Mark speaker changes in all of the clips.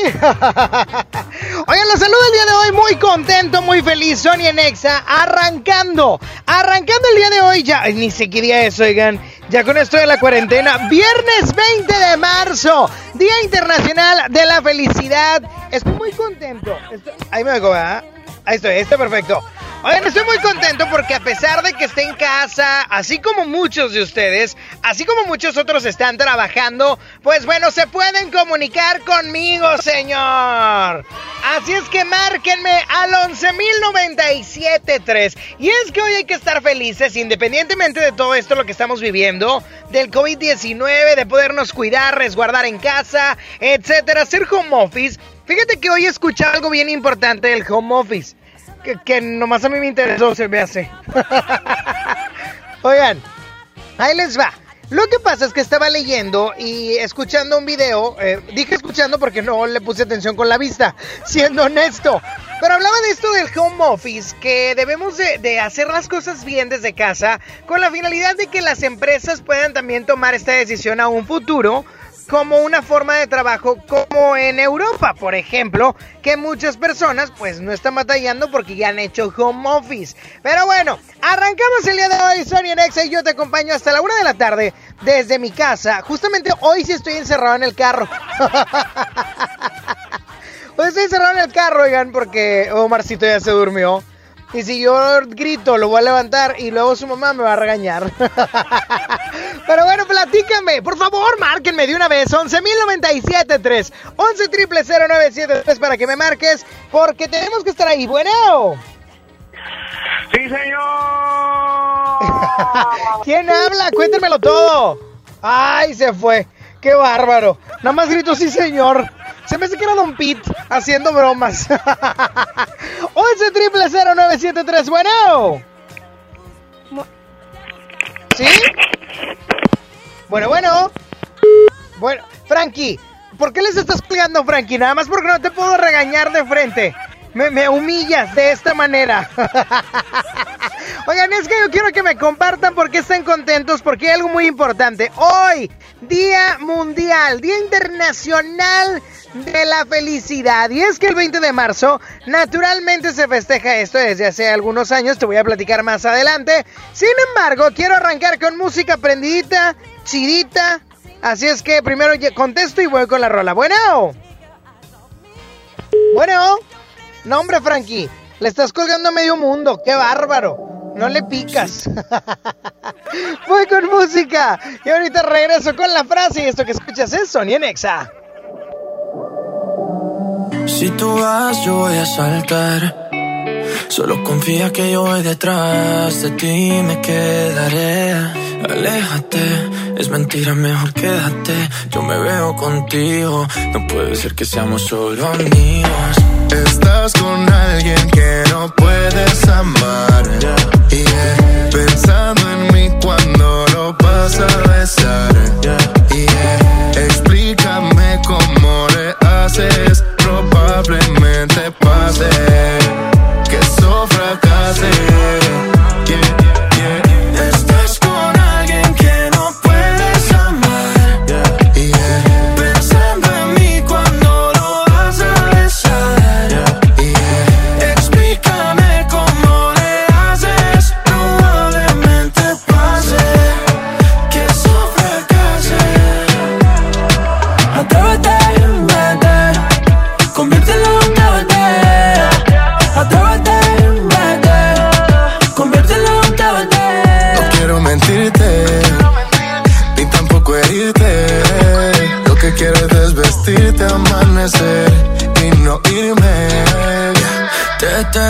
Speaker 1: Oigan, los saludo el día de hoy muy contento, muy feliz, Sony en Exa, arrancando, arrancando el día de hoy, ya, ni sé qué día es, oigan, ya con esto de la cuarentena, viernes 20 de marzo, Día Internacional de la Felicidad, estoy muy contento, ahí me oigo, ¿verdad? Ahí estoy, está perfecto. Oigan, estoy muy contento porque a pesar de que esté en casa, así como muchos de ustedes, así como muchos otros están trabajando, pues bueno, se pueden comunicar conmigo, señor. Así es que márquenme al 11.097.3. Y es que hoy hay que estar felices, independientemente de todo esto lo que estamos viviendo, del COVID-19, de podernos cuidar, resguardar en casa, etcétera, hacer home office. Fíjate que hoy escuché algo bien importante del home office. Que, nomás a mí me interesó, se me hace. Oigan, ahí les va. Lo que pasa es que estaba leyendo y escuchando un video, eh, dije escuchando porque no le puse atención con la vista, siendo honesto, pero hablaba de esto del home office, que debemos de, de hacer las cosas bien desde casa, con la finalidad de que las empresas puedan también tomar esta decisión a un futuro, como una forma de trabajo como en Europa, por ejemplo, que muchas personas pues no están batallando porque ya han hecho home office. Pero bueno, arrancamos el día de hoy, Sony Nexa y yo te acompaño hasta la una de la tarde desde mi casa. Justamente hoy sí estoy encerrado en el carro. Hoy estoy encerrado en el carro, oigan, porque Omarcito ya se durmió. Y si yo grito, lo voy a levantar y luego su mamá me va a regañar. Pero bueno, platícame, por favor, márquenme de una vez, 11.097.3, 11 triple 0973 para que me marques, porque tenemos que estar ahí. Bueno,
Speaker 2: ¡Sí, señor!
Speaker 1: ¿quién habla? Cuéntemelo todo. Ay, se fue. Qué bárbaro. Nada más grito, sí, señor. Se me hace que era Don Pete haciendo bromas. 11 triple 0973, bueno. ¿Sí? Bueno, bueno. Bueno, Frankie, ¿por qué les estás pegando, Frankie? Nada más porque no te puedo regañar de frente. Me, humillas de esta manera. Oigan, es que yo quiero que me compartan por qué están contentos, porque hay algo muy importante. Hoy, Día Mundial, Día Internacional de la Felicidad. Y es que el 20 de marzo, naturalmente se festeja esto desde hace algunos años, te voy a platicar más adelante. Sin embargo, quiero arrancar con música prendidita, chidita. Así es que primero contesto y voy con la rola. Bueno. Bueno. No, hombre, Frankie. Le estás colgando a medio mundo. ¡Qué bárbaro! No le picas. Voy con música. Y ahorita regreso con la frase. Y esto que escuchas es Sony en Exa.
Speaker 3: Si tú vas, yo voy a saltar. Solo confía que yo voy detrás de ti, me quedaré. Aléjate, es mentira, mejor quédate. Yo me veo contigo, no puede ser que seamos solo amigos.
Speaker 4: Estás con alguien que no puedes amar. Yeah. Pensando en mí cuando lo vas a besar. Yeah. Explícame cómo le haces. Probablemente pase que eso fracase.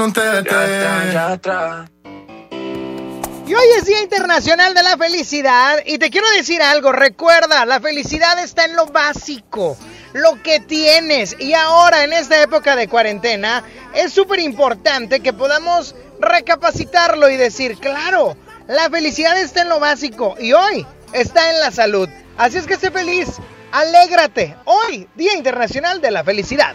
Speaker 5: en
Speaker 4: un TT.
Speaker 5: Y
Speaker 1: hoy es Día Internacional de la Felicidad y te quiero decir algo, recuerda, la felicidad está en lo básico, lo que tienes. Y ahora en esta época de cuarentena es súper importante que podamos recapacitarlo y decir, claro, la felicidad está en lo básico y hoy está en la salud. Así es que sé feliz, alégrate. Hoy, Día Internacional de la Felicidad.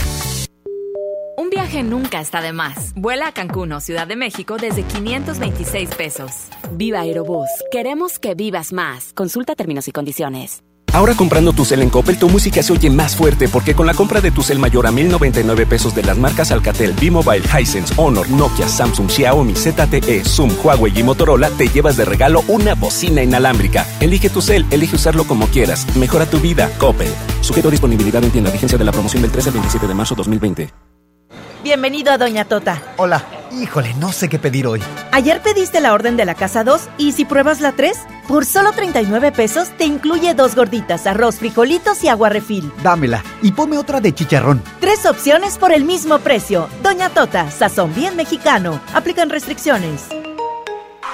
Speaker 6: Nunca está de más. Vuela a Cancún Ciudad de México desde 526 pesos. Viva Aerobús. Queremos que vivas más. Consulta términos y condiciones.
Speaker 7: Ahora comprando tu cel en Coppel, tu música se oye más fuerte porque con la compra de tu cel mayor a 1099 pesos de las marcas Alcatel, B-Mobile, Hisense, Honor, Nokia, Samsung, Xiaomi, ZTE, Zoom, Huawei y Motorola, te llevas de regalo una bocina inalámbrica. Elige tu cel, elige usarlo como quieras. Mejora tu vida, Coppel. Sujeto a disponibilidad en tienda. Vigencia de la promoción del 13 al 27 de marzo 2020.
Speaker 8: Bienvenido a Doña Tota.
Speaker 9: Hola. Híjole, no sé qué pedir hoy.
Speaker 8: Ayer pediste la orden de la casa 2 y si pruebas la 3, por solo 39 pesos te incluye dos gorditas, arroz, frijolitos y agua refil.
Speaker 9: Dámela y ponme otra de chicharrón.
Speaker 8: Tres opciones por el mismo precio. Doña Tota, sazón bien mexicano. Aplican restricciones.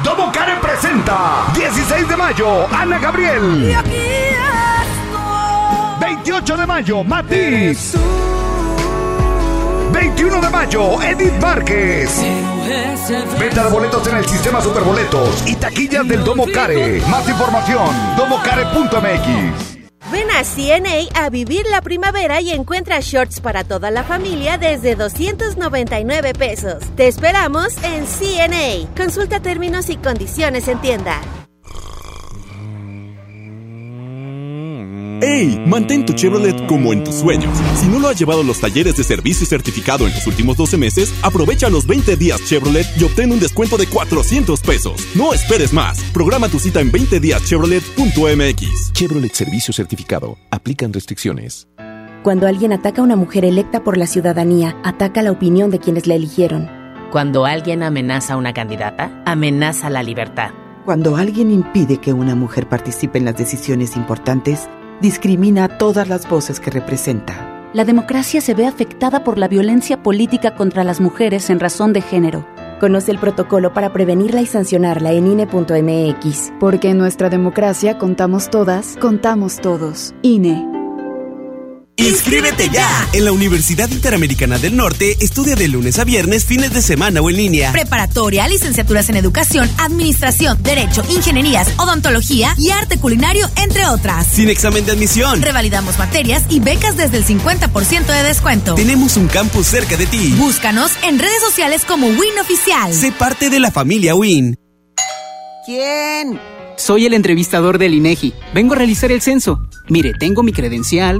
Speaker 10: Domo Care presenta 16 de mayo, Ana Gabriel. 28 de mayo, Matiz. 21 de mayo, Edith Márquez. Venta de boletos en el sistema Superboletos y taquillas del Domo Care. Más información, domocare.mx.
Speaker 11: Ven a CNA a vivir la primavera y encuentra shorts para toda la familia desde 299 pesos. Te esperamos en CNA. Consulta términos y condiciones en tienda.
Speaker 12: ¡Ey! Mantén tu Chevrolet como en tus sueños. Si no lo has llevado a los talleres de servicio certificado en los últimos 12 meses, aprovecha los 20 días Chevrolet y obtén un descuento de 400 pesos. No esperes más. Programa tu cita en 20díaschevrolet.mx.
Speaker 7: Chevrolet Servicio Certificado. Aplican restricciones.
Speaker 13: Cuando alguien ataca a una mujer electa por la ciudadanía, ataca la opinión de quienes la eligieron.
Speaker 14: Cuando alguien amenaza a una candidata, amenaza la libertad.
Speaker 15: Cuando alguien impide que una mujer participe en las decisiones importantes, discrimina a todas las voces que representa.
Speaker 16: La democracia se ve afectada por la violencia política contra las mujeres en razón de género.
Speaker 13: Conoce el protocolo para prevenirla y sancionarla en INE.mx.
Speaker 17: Porque en nuestra democracia contamos todas, contamos todos. INE.
Speaker 18: ¡Inscríbete ya! En la Universidad Interamericana del Norte estudia de lunes a viernes, fines de semana o en línea.
Speaker 19: Preparatoria, licenciaturas en educación, administración, derecho, ingenierías, odontología y arte culinario, entre otras.
Speaker 18: Sin examen de admisión.
Speaker 19: Revalidamos materias y becas desde el 50% de descuento.
Speaker 18: Tenemos un campus cerca de ti.
Speaker 19: Búscanos en redes sociales como WIN Oficial.
Speaker 18: Sé parte de la familia WIN.
Speaker 20: ¿Quién? Soy el entrevistador del INEGI. Vengo a realizar el censo. Mire, tengo mi credencial,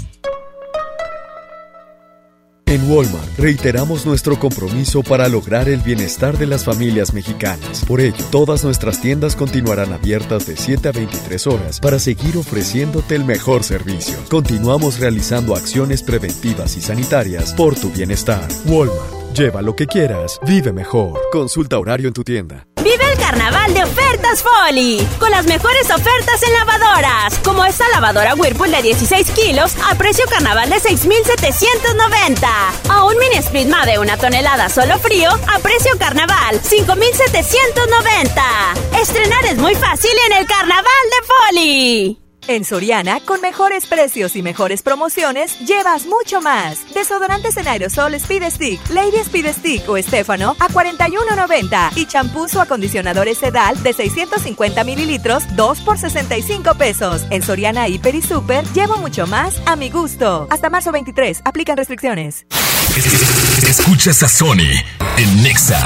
Speaker 21: En Walmart reiteramos nuestro compromiso para lograr el bienestar de las familias mexicanas. Por ello, todas nuestras tiendas continuarán abiertas de 7 a 23 horas para seguir ofreciéndote el mejor servicio. Continuamos realizando acciones preventivas y sanitarias por tu bienestar. Walmart. Lleva lo que quieras, vive mejor. Consulta horario en tu tienda.
Speaker 22: Vive el carnaval de ofertas Folly, con las mejores ofertas en lavadoras, como esta lavadora Whirlpool de 16 kilos a precio carnaval de 6,790. O un mini split de una tonelada solo frío a precio carnaval 5,790. Estrenar es muy fácil en el carnaval de Folly.
Speaker 8: En Soriana, con mejores precios y mejores promociones, llevas mucho más. Desodorantes en aerosol Speed Stick, Lady Speed Stick o Estefano a 41.90 y champús o acondicionadores Sedal de 650 mililitros, 2 por 65 pesos. En Soriana, Hiper y Super, llevo mucho más a mi gusto. Hasta marzo 23, aplican restricciones.
Speaker 10: Escuchas a Sony en Nexa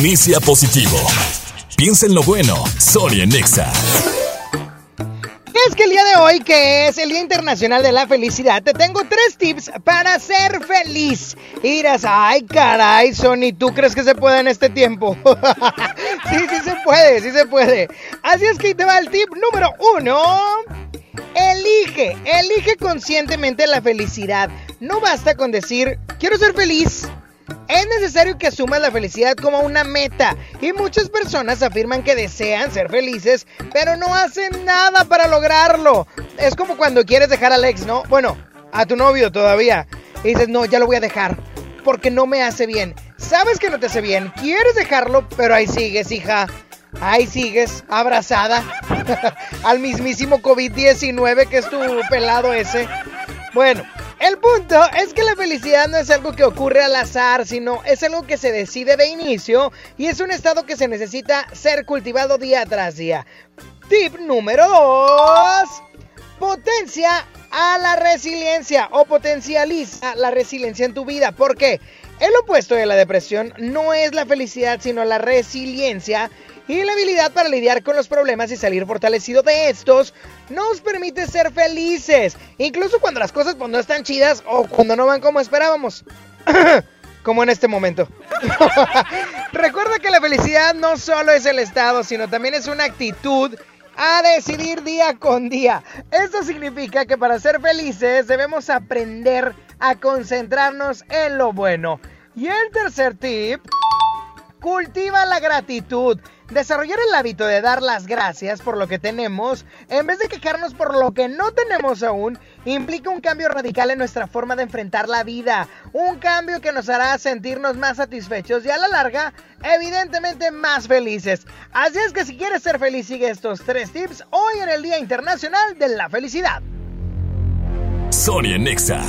Speaker 10: Inicia positivo. Piensa en lo bueno. Sony Nexa.
Speaker 23: Es que el día de hoy, que es el Día Internacional de la Felicidad, te tengo tres tips para ser feliz. Y ay caray, Sony, ¿tú crees que se puede en este tiempo? sí, sí se puede, sí se puede. Así es que te va el tip número uno. Elige, elige conscientemente la felicidad. No basta con decir, quiero ser feliz.
Speaker 1: Es necesario que asumas la felicidad como una meta y muchas personas afirman que desean ser felices, pero no hacen nada para lograrlo. Es como cuando quieres dejar al ex, ¿no? Bueno, a tu novio todavía. Y dices, no, ya lo voy a dejar porque no me hace bien. Sabes que no te hace bien, quieres dejarlo, pero ahí sigues, hija. Ahí sigues, abrazada al mismísimo COVID-19 que es tu pelado ese. Bueno, el punto es que la felicidad no es algo que ocurre al azar, sino es algo que se decide de inicio y es un estado que se necesita ser cultivado día tras día. Tip número 2. Potencia a la resiliencia o potencializa la resiliencia en tu vida. ¿Por qué? El opuesto de la depresión no es la felicidad, sino la resiliencia y la habilidad para lidiar con los problemas y salir fortalecido de estos nos permite ser felices, incluso cuando las cosas pues, no están chidas o cuando no van como esperábamos. como en este momento. Recuerda que la felicidad no solo es el estado, sino también es una actitud a decidir día con día. Esto significa que para ser felices debemos aprender a concentrarnos en lo bueno. Y el tercer tip, cultiva la gratitud. Desarrollar el hábito de dar las gracias por lo que tenemos, en vez de quejarnos por lo que no tenemos aún, implica un cambio radical en nuestra forma de enfrentar la vida. Un cambio que nos hará sentirnos más satisfechos y a la larga, evidentemente más felices. Así es que si quieres ser feliz, sigue estos tres tips hoy en el Día Internacional de la Felicidad.
Speaker 24: Sonia Nexa.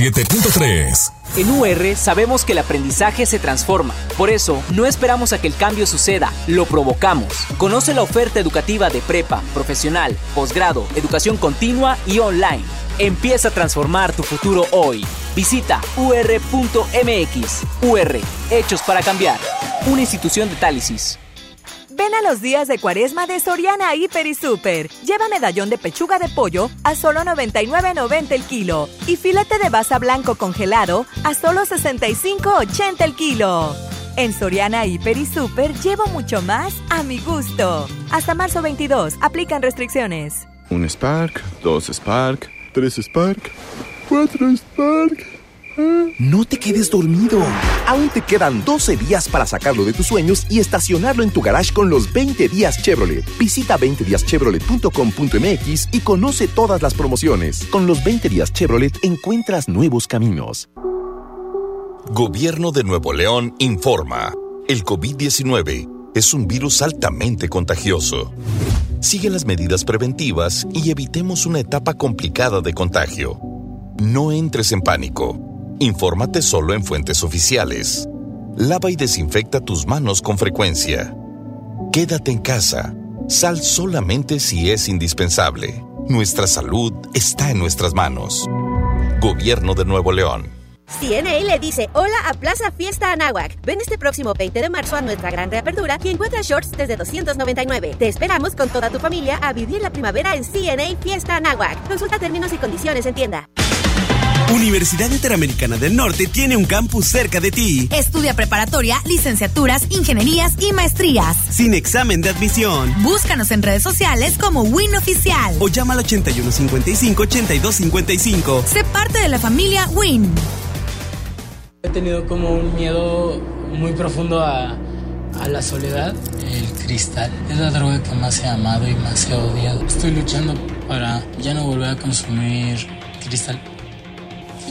Speaker 24: 107.3.
Speaker 25: En UR sabemos que el aprendizaje se transforma. Por eso, no esperamos a que el cambio suceda, lo provocamos. Conoce la oferta educativa de prepa, profesional, posgrado, educación continua y online. Empieza a transformar tu futuro hoy. Visita ur.mx. UR, Hechos para Cambiar. Una institución de Tálisis.
Speaker 8: Los días de cuaresma de Soriana Hiper y Super. Lleva medallón de pechuga de pollo a solo 99.90 el kilo y filete de basa blanco congelado a solo 65.80 el kilo. En Soriana Hiper y Super llevo mucho más a mi gusto. Hasta marzo 22, aplican restricciones.
Speaker 26: Un Spark, dos Spark, tres Spark, cuatro Spark.
Speaker 9: No te quedes dormido. Aún te quedan 12 días para sacarlo de tus sueños y estacionarlo en tu garage con los 20 días Chevrolet. Visita 20díaschevrolet.com.mx y conoce todas las promociones. Con los 20 días Chevrolet encuentras nuevos caminos.
Speaker 27: Gobierno de Nuevo León informa. El COVID-19 es un virus altamente contagioso. Sigue las medidas preventivas y evitemos una etapa complicada de contagio. No entres en pánico. Infórmate solo en fuentes oficiales. Lava y desinfecta tus manos con frecuencia. Quédate en casa. Sal solamente si es indispensable. Nuestra salud está en nuestras manos. Gobierno de Nuevo León.
Speaker 28: CNA le dice hola a Plaza Fiesta Anáhuac. Ven este próximo 20 de marzo a nuestra gran reapertura y encuentra shorts desde 299. Te esperamos con toda tu familia a vivir la primavera en CNA Fiesta Anáhuac. Consulta términos y condiciones en tienda.
Speaker 18: Universidad Interamericana del Norte tiene un campus cerca de ti.
Speaker 19: Estudia preparatoria, licenciaturas, ingenierías y maestrías.
Speaker 18: Sin examen de admisión.
Speaker 19: Búscanos en redes sociales como Win Oficial.
Speaker 18: O llama al 8155-8255.
Speaker 19: Sé parte de la familia Win.
Speaker 29: He tenido como un miedo muy profundo a, a la soledad. El cristal es la droga que más he amado y más he odiado. Estoy luchando para ya no volver a consumir cristal.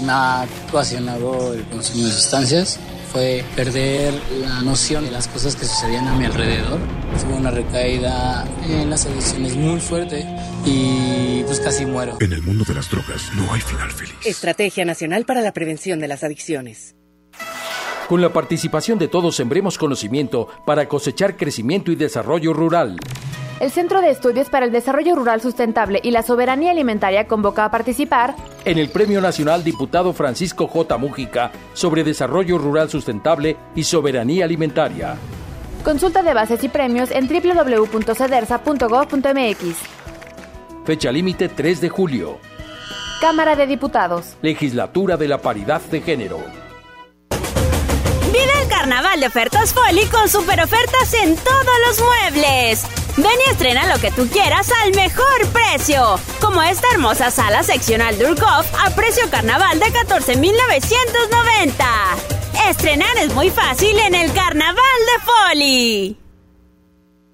Speaker 29: Me ha ocasionado el consumo de sustancias fue perder la noción de las cosas que sucedían a mi alrededor. Tuve una recaída en las adicciones muy fuerte y pues casi muero.
Speaker 30: En el mundo de las drogas no hay final feliz.
Speaker 31: Estrategia Nacional para la Prevención de las Adicciones.
Speaker 32: Con la participación de todos sembremos conocimiento para cosechar crecimiento y desarrollo rural.
Speaker 33: El Centro de Estudios para el Desarrollo Rural Sustentable y la Soberanía Alimentaria convoca a participar
Speaker 32: en el Premio Nacional Diputado Francisco J. Mújica sobre Desarrollo Rural Sustentable y Soberanía Alimentaria.
Speaker 33: Consulta de bases y premios en www.cedersa.gov.mx.
Speaker 32: Fecha límite 3 de julio.
Speaker 33: Cámara de Diputados.
Speaker 32: Legislatura de la Paridad de Género.
Speaker 22: Carnaval de ofertas Foli con super ofertas en todos los muebles. Ven y estrena lo que tú quieras al mejor precio. Como esta hermosa sala seccional Durkov a precio carnaval de 14,990. Estrenar es muy fácil en el carnaval de Foli.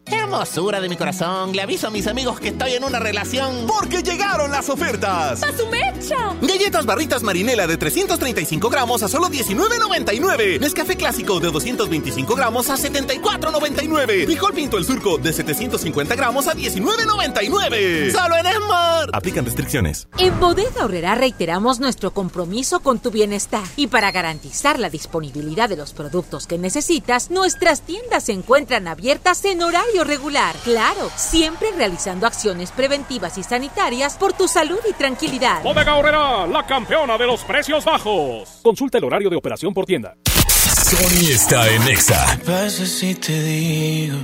Speaker 34: Hermosura de mi corazón, le aviso a mis amigos que estoy en una relación.
Speaker 35: Porque llegaron las ofertas.
Speaker 19: ¡A su mecha!
Speaker 35: Galletas barritas marinela de 335 gramos a solo $19.99. Nescafé clásico de 225 gramos a $74.99. Frijol pinto el surco de 750 gramos a $19.99. ¡Solo en Esmar! Aplican restricciones.
Speaker 6: En Bodega Horrera reiteramos nuestro compromiso con tu bienestar. Y para garantizar la disponibilidad de los productos que necesitas, nuestras tiendas se encuentran abiertas en horario regular. Claro, siempre realizando acciones preventivas y sanitarias por tu salud y tranquilidad.
Speaker 36: Bodega Horrera, la campeona de los precios bajos. Consulta el horario de operación por tienda.
Speaker 10: Sony está en Exa.
Speaker 3: ¿Qué pasa si te digo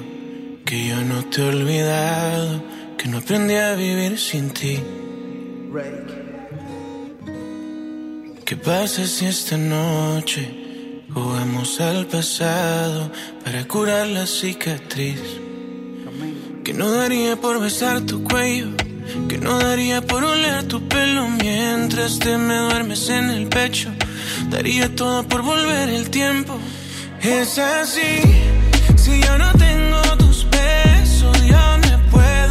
Speaker 3: que yo no te he olvidado, que no aprendí a vivir sin ti? ¿Qué pasa si esta noche jugamos al pasado para curar la cicatriz? Que no daría por besar tu cuello, que no daría por oler tu pelo mientras te me duermes en el pecho. Daría todo por volver el tiempo. Es así, si yo no tengo tus besos, yo me puedo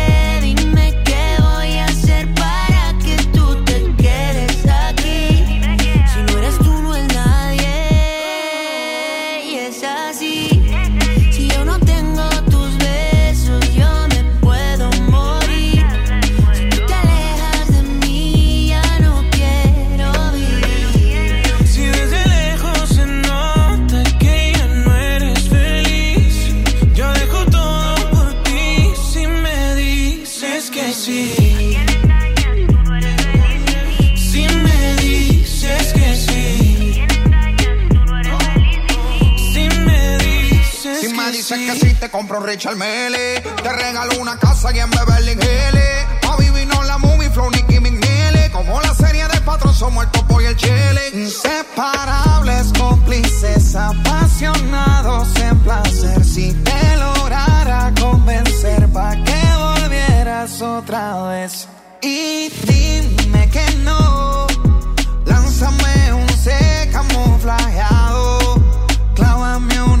Speaker 37: Compro un Richard Mele. Te regalo una casa y en Beverly Hills. A vivir no la movie flow Nicky McNeely. Como la serie de patrón somos el topo y el chile. Inseparables, cómplices, apasionados en placer. Si te lograra convencer pa' que volvieras otra vez. Y dime que no. Lánzame un C camuflajeado. Clávame una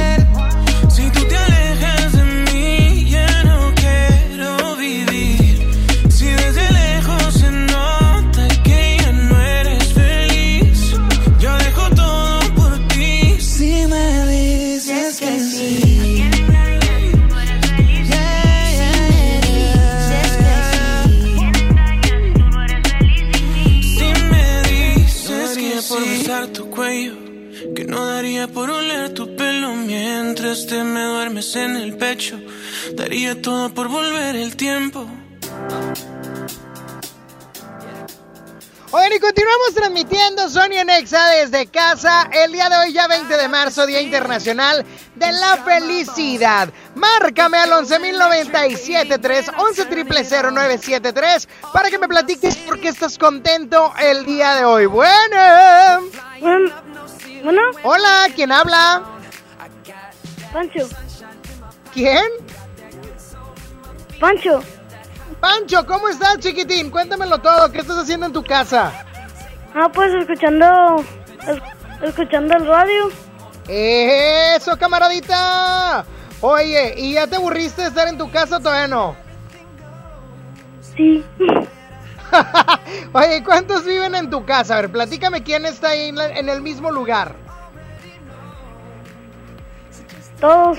Speaker 24: Daría por oler tu pelo mientras te me duermes en el pecho, daría todo por volver el tiempo.
Speaker 1: Oigan, y continuamos transmitiendo Sony Nexa desde casa. El día de hoy, ya 20 de marzo, Día Internacional de la Felicidad. Márcame al 11.097.3, 11.000.973 para que me platiques por qué estás contento el día de hoy. Bueno.
Speaker 38: Bueno.
Speaker 1: Hola, ¿quién habla?
Speaker 38: Pancho.
Speaker 1: ¿Quién?
Speaker 38: Pancho.
Speaker 1: Pancho, ¿cómo estás, chiquitín? Cuéntamelo todo. ¿Qué estás haciendo en tu casa?
Speaker 38: Ah, pues escuchando. es- escuchando el radio.
Speaker 1: ¡Eso, camaradita! Oye, ¿y ya te aburriste de estar en tu casa o todavía no?
Speaker 38: Sí.
Speaker 1: Oye, ¿cuántos viven en tu casa? A ver, platícame quién está ahí en, la- en el mismo lugar.
Speaker 38: Todos.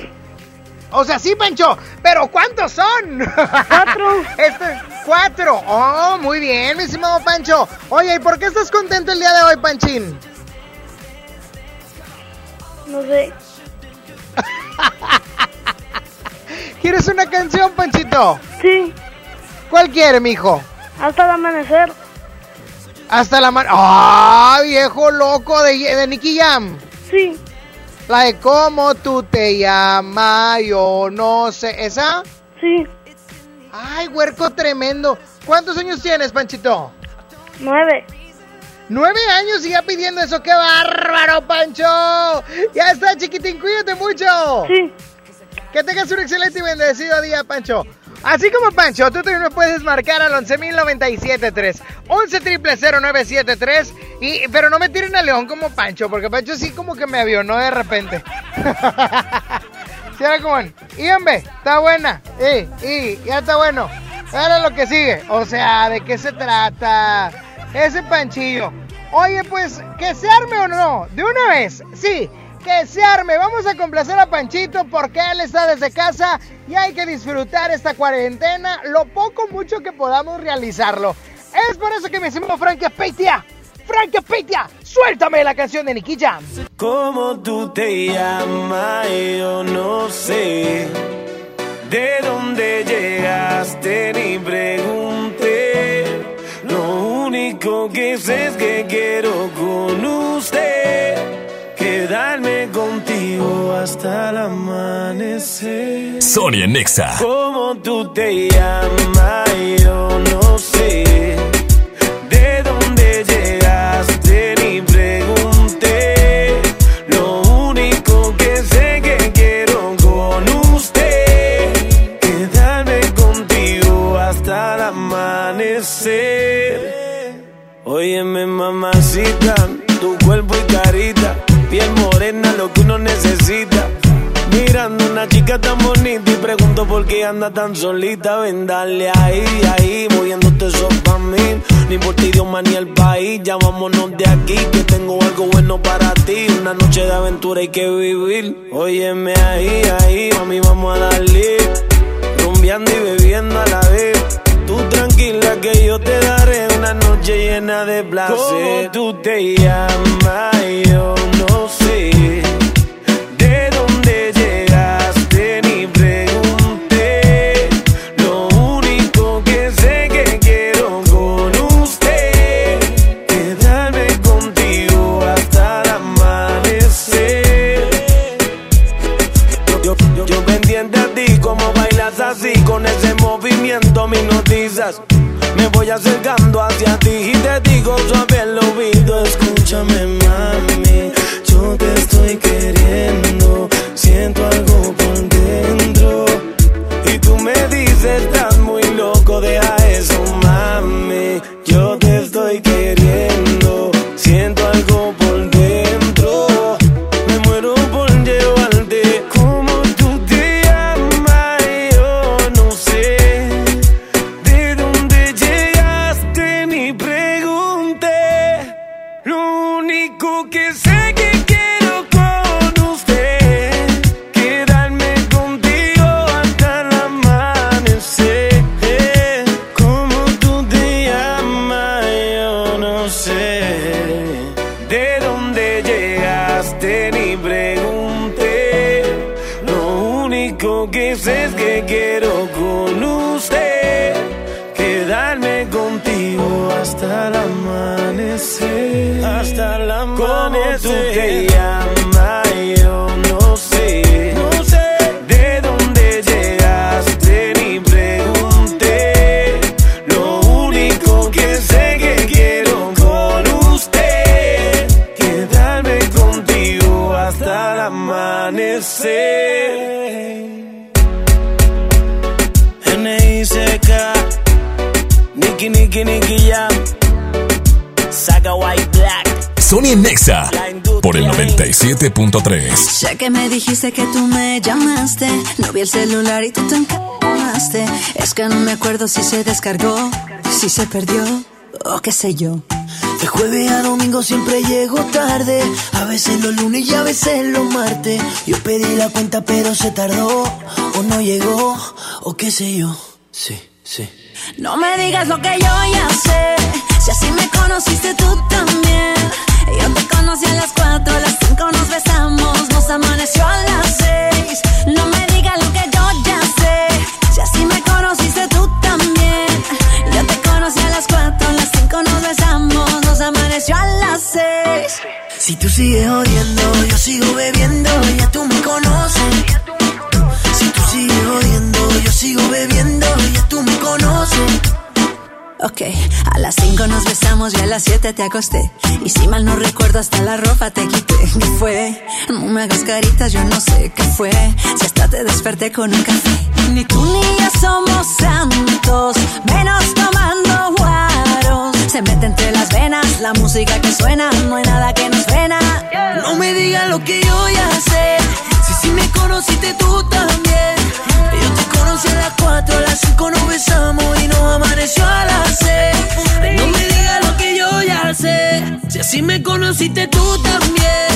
Speaker 1: O sea, sí, Pancho, pero ¿cuántos son?
Speaker 38: Cuatro.
Speaker 1: este, cuatro. Oh, muy bien, mi estimado Pancho. Oye, ¿y por qué estás contento el día de hoy, Panchín?
Speaker 38: No sé.
Speaker 1: ¿Quieres una canción, Panchito?
Speaker 38: Sí.
Speaker 1: ¿Cuál quiere, mijo?
Speaker 38: Hasta el amanecer.
Speaker 1: Hasta la mano. ¡Ah, viejo loco de, de Nicky Jam!
Speaker 38: Sí.
Speaker 1: La de cómo tú te llamas, yo no sé. ¿Esa?
Speaker 38: Sí.
Speaker 1: Ay, huerco tremendo. ¿Cuántos años tienes, Panchito?
Speaker 38: Nueve.
Speaker 1: Nueve años y ya pidiendo eso. ¡Qué bárbaro, Pancho! Ya está, chiquitín, cuídate mucho.
Speaker 38: Sí.
Speaker 1: Que tengas un excelente y bendecido día, Pancho. Así como Pancho, tú también me puedes marcar al 11.097.3, 11.000.973, y, pero no me tiren a León como Pancho, porque Pancho sí como que me avionó de repente. ¿Sí era como, y hombre, está buena, y, y, ya está bueno. Ahora lo que sigue, o sea, ¿de qué se trata? Ese Panchillo. Oye, pues, que se arme o no, de una vez, sí, que. Vamos a complacer a Panchito porque él está desde casa y hay que disfrutar esta cuarentena, lo poco mucho que podamos realizarlo. Es por eso que me hicimos Frankie Peitia. Frankie Peitia, suéltame la canción de Nicky Jam.
Speaker 24: ¿Cómo tú te llamas? Yo no sé. ¿De dónde llegaste? Ni pregunté. Lo único que sé es que quiero con usted quedarme contigo hasta el amanecer.
Speaker 10: Sonia Nexa.
Speaker 24: Como tú te llamas, yo no sé. De dónde llegaste ni pregunté. Lo único que sé que quiero con usted. Quedarme contigo hasta el amanecer. Óyeme, mamacita, tu cuerpo y carita piel morena, lo que uno necesita. Mirando una chica tan bonita y pregunto por qué anda tan solita. Ven, dale ahí, ahí, moviéndote eso pa' mí. Ni por ti, idioma ni el país, ya vámonos de aquí. Que tengo algo bueno para ti. Una noche de aventura hay que vivir. Óyeme ahí, ahí, mami, vamos a darle. Rumbeando y bebiendo a la vez. Tú tranquila que yo te daré una noche llena de placer. ¿Cómo tú te llamas? Yo me voy acercando hacia ti y te digo suave al oído, escúchame mami, yo te estoy queriendo, siento algo por dentro. Y tú me dices,
Speaker 10: Sony Nexa por el 97.3.
Speaker 39: Sé que me dijiste que tú me llamaste. No vi el celular y tú te encamaste. Es que no me acuerdo si se descargó, si se perdió o qué sé yo.
Speaker 5: De jueves a domingo siempre llego tarde. A veces los lunes y a veces los martes. Yo pedí la cuenta pero se tardó. O no llegó, o qué sé yo. Sí, sí.
Speaker 39: No me digas lo que yo ya sé. Si así me conociste tú también. Yo te conocí a las cuatro, a las cinco nos besamos, nos amaneció a las seis. No me digas lo que yo ya sé. Si así me conociste tú también. Yo te conocí a las cuatro, a las cinco nos besamos, nos amaneció a las seis.
Speaker 5: Si tú sigues odiando, yo sigo bebiendo, ya tú me conoces. Si tú sigues odiando, yo sigo bebiendo, ya tú me conoces.
Speaker 39: Ok, a las 5 nos besamos y a las 7 te acosté. Y si mal no recuerdo, hasta la ropa te quité. ¿Qué fue? No me hagas caritas, yo no sé qué fue. Si hasta te desperté con un café. Ni tú ni yo somos santos, menos tomando guaros. Se mete entre las venas la música que suena, no hay nada que nos frena.
Speaker 5: No me digas lo que yo ya sé. Si sí me conociste tú también. Yo te conocí a las 4, a las 5 nos besamos y nos amaneció a las 6. No me digas lo que yo ya sé. Si así me conociste tú también.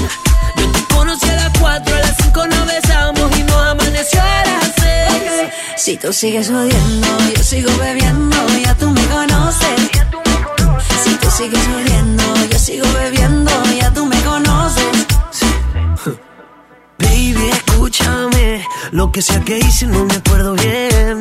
Speaker 5: Yo te conocí a las 4, a las 5 nos besamos y nos amaneció a las 6.
Speaker 39: Si tú sigues odiando, yo sigo bebiendo, ya tú me conoces. Si tú sigues odiando, yo sigo bebiendo, ya tú me conoces.
Speaker 5: Baby, escúchame. Lo que sea que hice no me acuerdo bien.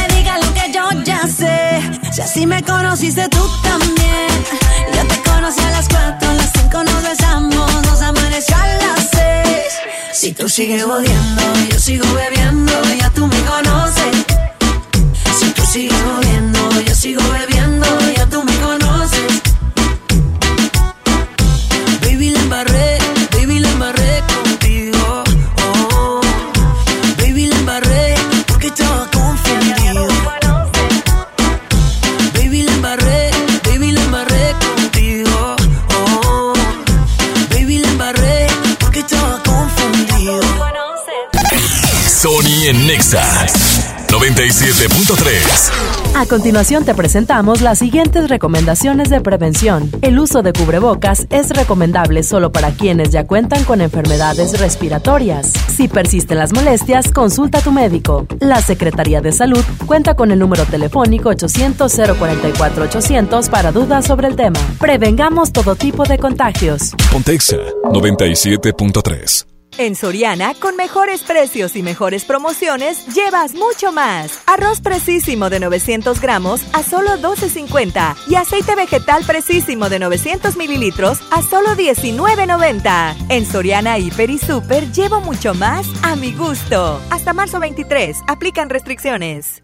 Speaker 39: si me conociste tú también. Yo te conocí
Speaker 6: a las cuatro, a las cinco nos besamos, nos amaneció a las seis. Si tú sigues odiando, yo sigo bebiendo, ya tú me conoces. Si tú sigues moviendo, yo sigo
Speaker 5: bebiendo en Nexa 97.3.
Speaker 40: A continuación te presentamos las siguientes recomendaciones de prevención. El uso de cubrebocas es recomendable solo para quienes ya cuentan con enfermedades respiratorias. Si persisten las molestias, consulta a tu médico. La Secretaría de Salud cuenta con el número telefónico 800-044-800 para dudas sobre el tema. Prevengamos todo tipo de contagios.
Speaker 5: Pontexa 97.3.
Speaker 8: En Soriana, con mejores precios y mejores promociones, llevas mucho más. Arroz precisísimo de 900 gramos a solo 12.50 y aceite vegetal precisísimo de 900 mililitros a solo 19.90. En Soriana, Hiper y Super llevo mucho más a mi gusto. Hasta marzo 23, aplican restricciones.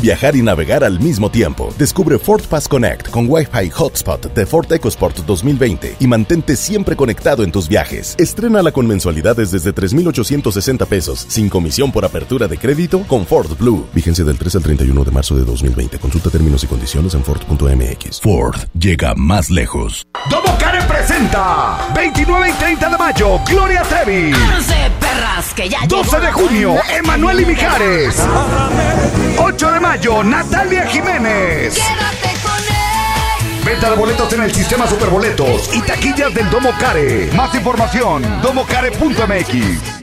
Speaker 41: Viajar y navegar al mismo tiempo. Descubre Ford Pass Connect con Wi-Fi Hotspot de Ford EcoSport 2020 y mantente siempre conectado en tus viajes. Estrénala con mensualidades desde 3,860 pesos, sin comisión por apertura de crédito con Ford Blue. Vigencia del 3 al 31 de marzo de 2020. Consulta términos y condiciones en Ford.mx.
Speaker 5: Ford llega más lejos.
Speaker 10: Domo Karen presenta 29 y 30 de mayo, Gloria Trevi.
Speaker 6: perras, que ya
Speaker 10: 12 de junio, Emanuel y Mijares. 8 de mayo, Natalia Jiménez.
Speaker 6: Quédate con él.
Speaker 10: Venta de boletos en el sistema Superboletos y taquillas del Domo Care. Más información, domocare.mx.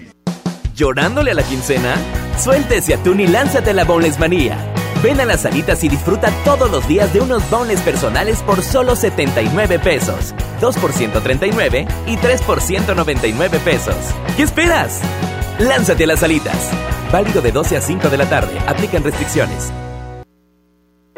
Speaker 42: ¿Llorándole a la quincena? Suelte ese atún y lánzate a la Boneless Manía. Ven a las salitas y disfruta todos los días de unos boneless personales por solo 79 pesos. 2 por 139 y 3 por 199 pesos. ¿Qué esperas? Lánzate a las salitas. Válido de 12 a 5 de la tarde. Aplican restricciones.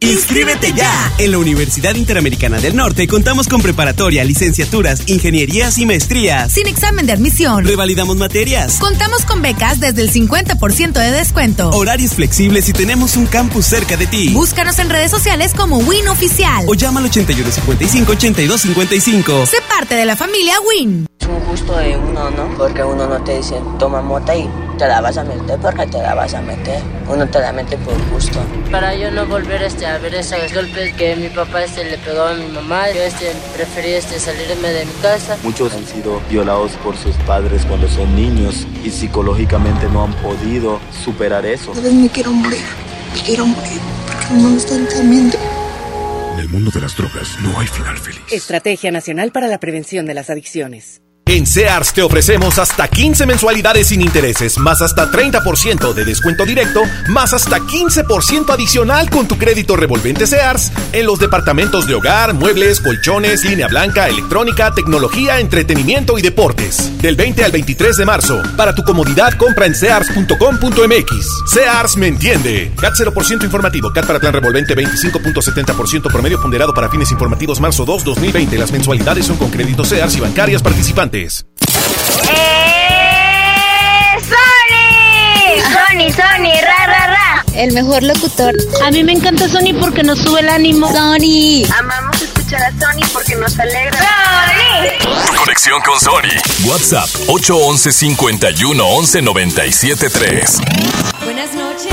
Speaker 18: ¡Inscríbete ya! En la Universidad Interamericana del Norte contamos con preparatoria, licenciaturas, ingenierías y maestrías.
Speaker 19: Sin examen de admisión.
Speaker 18: Revalidamos materias.
Speaker 19: Contamos con becas desde el 50% de descuento.
Speaker 18: Horarios flexibles y tenemos un campus cerca de ti.
Speaker 19: Búscanos en redes sociales como WIN Oficial.
Speaker 18: O llama al 8155-8255.
Speaker 19: Sé parte de la familia WIN.
Speaker 43: Es un gusto de uno, ¿no? Porque uno no te dice, toma mota y te la vas a meter porque te la vas a meter. Uno te la mete por gusto.
Speaker 44: Para yo no volver este, a ver esos golpes que mi papá este, le pegó a mi mamá, yo este, preferí este, salirme de mi casa.
Speaker 45: Muchos han sido violados por sus padres cuando son niños y psicológicamente no han podido superar eso.
Speaker 46: A veces me quiero morir, me quiero morir porque no me están temiendo.
Speaker 47: En el mundo de las drogas no hay final feliz.
Speaker 48: Estrategia Nacional para la Prevención de las Adicciones.
Speaker 12: En Sears te ofrecemos hasta 15 mensualidades sin intereses, más hasta 30% de descuento directo, más hasta 15% adicional con tu crédito revolvente Sears en los departamentos de hogar, muebles, colchones, línea blanca, electrónica, tecnología, entretenimiento y deportes. Del 20 al 23 de marzo. Para tu comodidad, compra en sears.com.mx. Sears me entiende. CAT 0% informativo. CAT para plan revolvente 25.70% promedio ponderado para fines informativos marzo 2 2020. Las mensualidades son con crédito Sears y bancarias participantes.
Speaker 49: ¡Eh! ¡Sony! Sony, Sony, ra, ra, ra.
Speaker 50: El mejor locutor.
Speaker 49: A mí me encanta Sony porque nos sube el ánimo.
Speaker 50: Sony.
Speaker 49: Amamos escuchar a Sony porque nos alegra. ¡Sony!
Speaker 5: Conexión con Sony. WhatsApp 811 51 11 97 3.
Speaker 19: Buenas noches.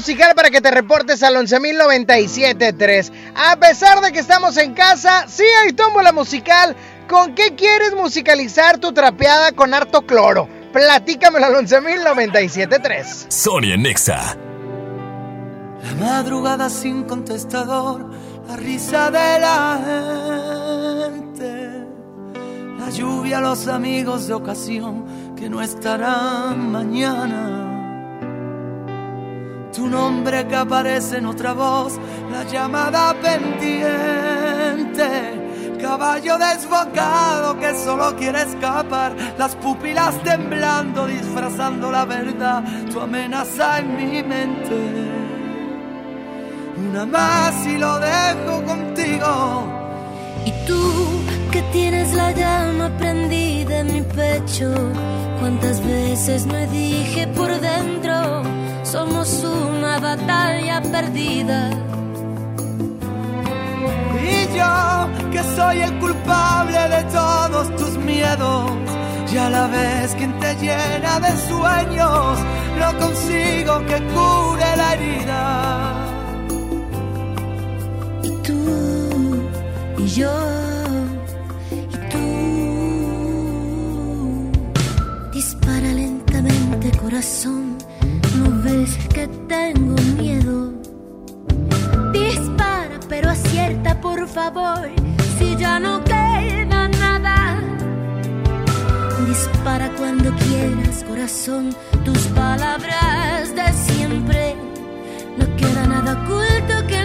Speaker 1: Musical para que te reportes al 11.097.3. A pesar de que estamos en casa, sí hay tómbola musical. ¿Con qué quieres musicalizar tu trapeada con harto cloro? Platícamelo al 11.097.3.
Speaker 10: Sonia Nexa.
Speaker 51: La madrugada sin contestador, la risa de la gente, la lluvia, los amigos de ocasión que no estarán mañana. Tu nombre que aparece en otra voz, la llamada pendiente, caballo desbocado que solo quiere escapar, las pupilas temblando, disfrazando la verdad, tu amenaza en mi mente una más y lo dejo contigo.
Speaker 52: Y tú que tienes la llama prendida en mi pecho, cuántas veces me dije por dentro, somos una batalla perdida.
Speaker 51: Y yo que soy el culpable de todos tus miedos. Y a la vez quien te llena de sueños, no consigo que cure la herida.
Speaker 52: y yo y tú. Dispara lentamente, corazón. Ves que tengo miedo. Dispara, pero acierta, por favor. Si ya no queda nada. Dispara cuando quieras, corazón. Tus palabras de siempre. No queda nada oculto que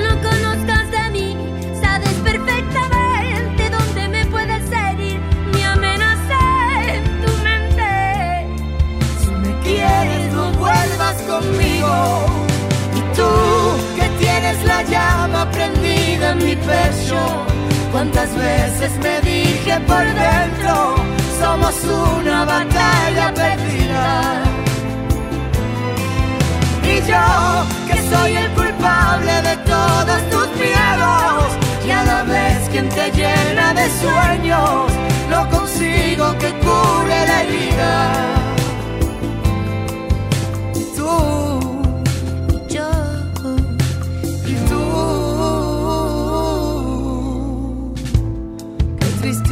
Speaker 51: Y tú que tienes la llama prendida en mi pecho, Cuántas veces me dije por dentro, somos una batalla perdida. Y yo, que soy el culpable de todos tus miedos, y a la vez quien te llena de sueños, no consigo que cure la herida.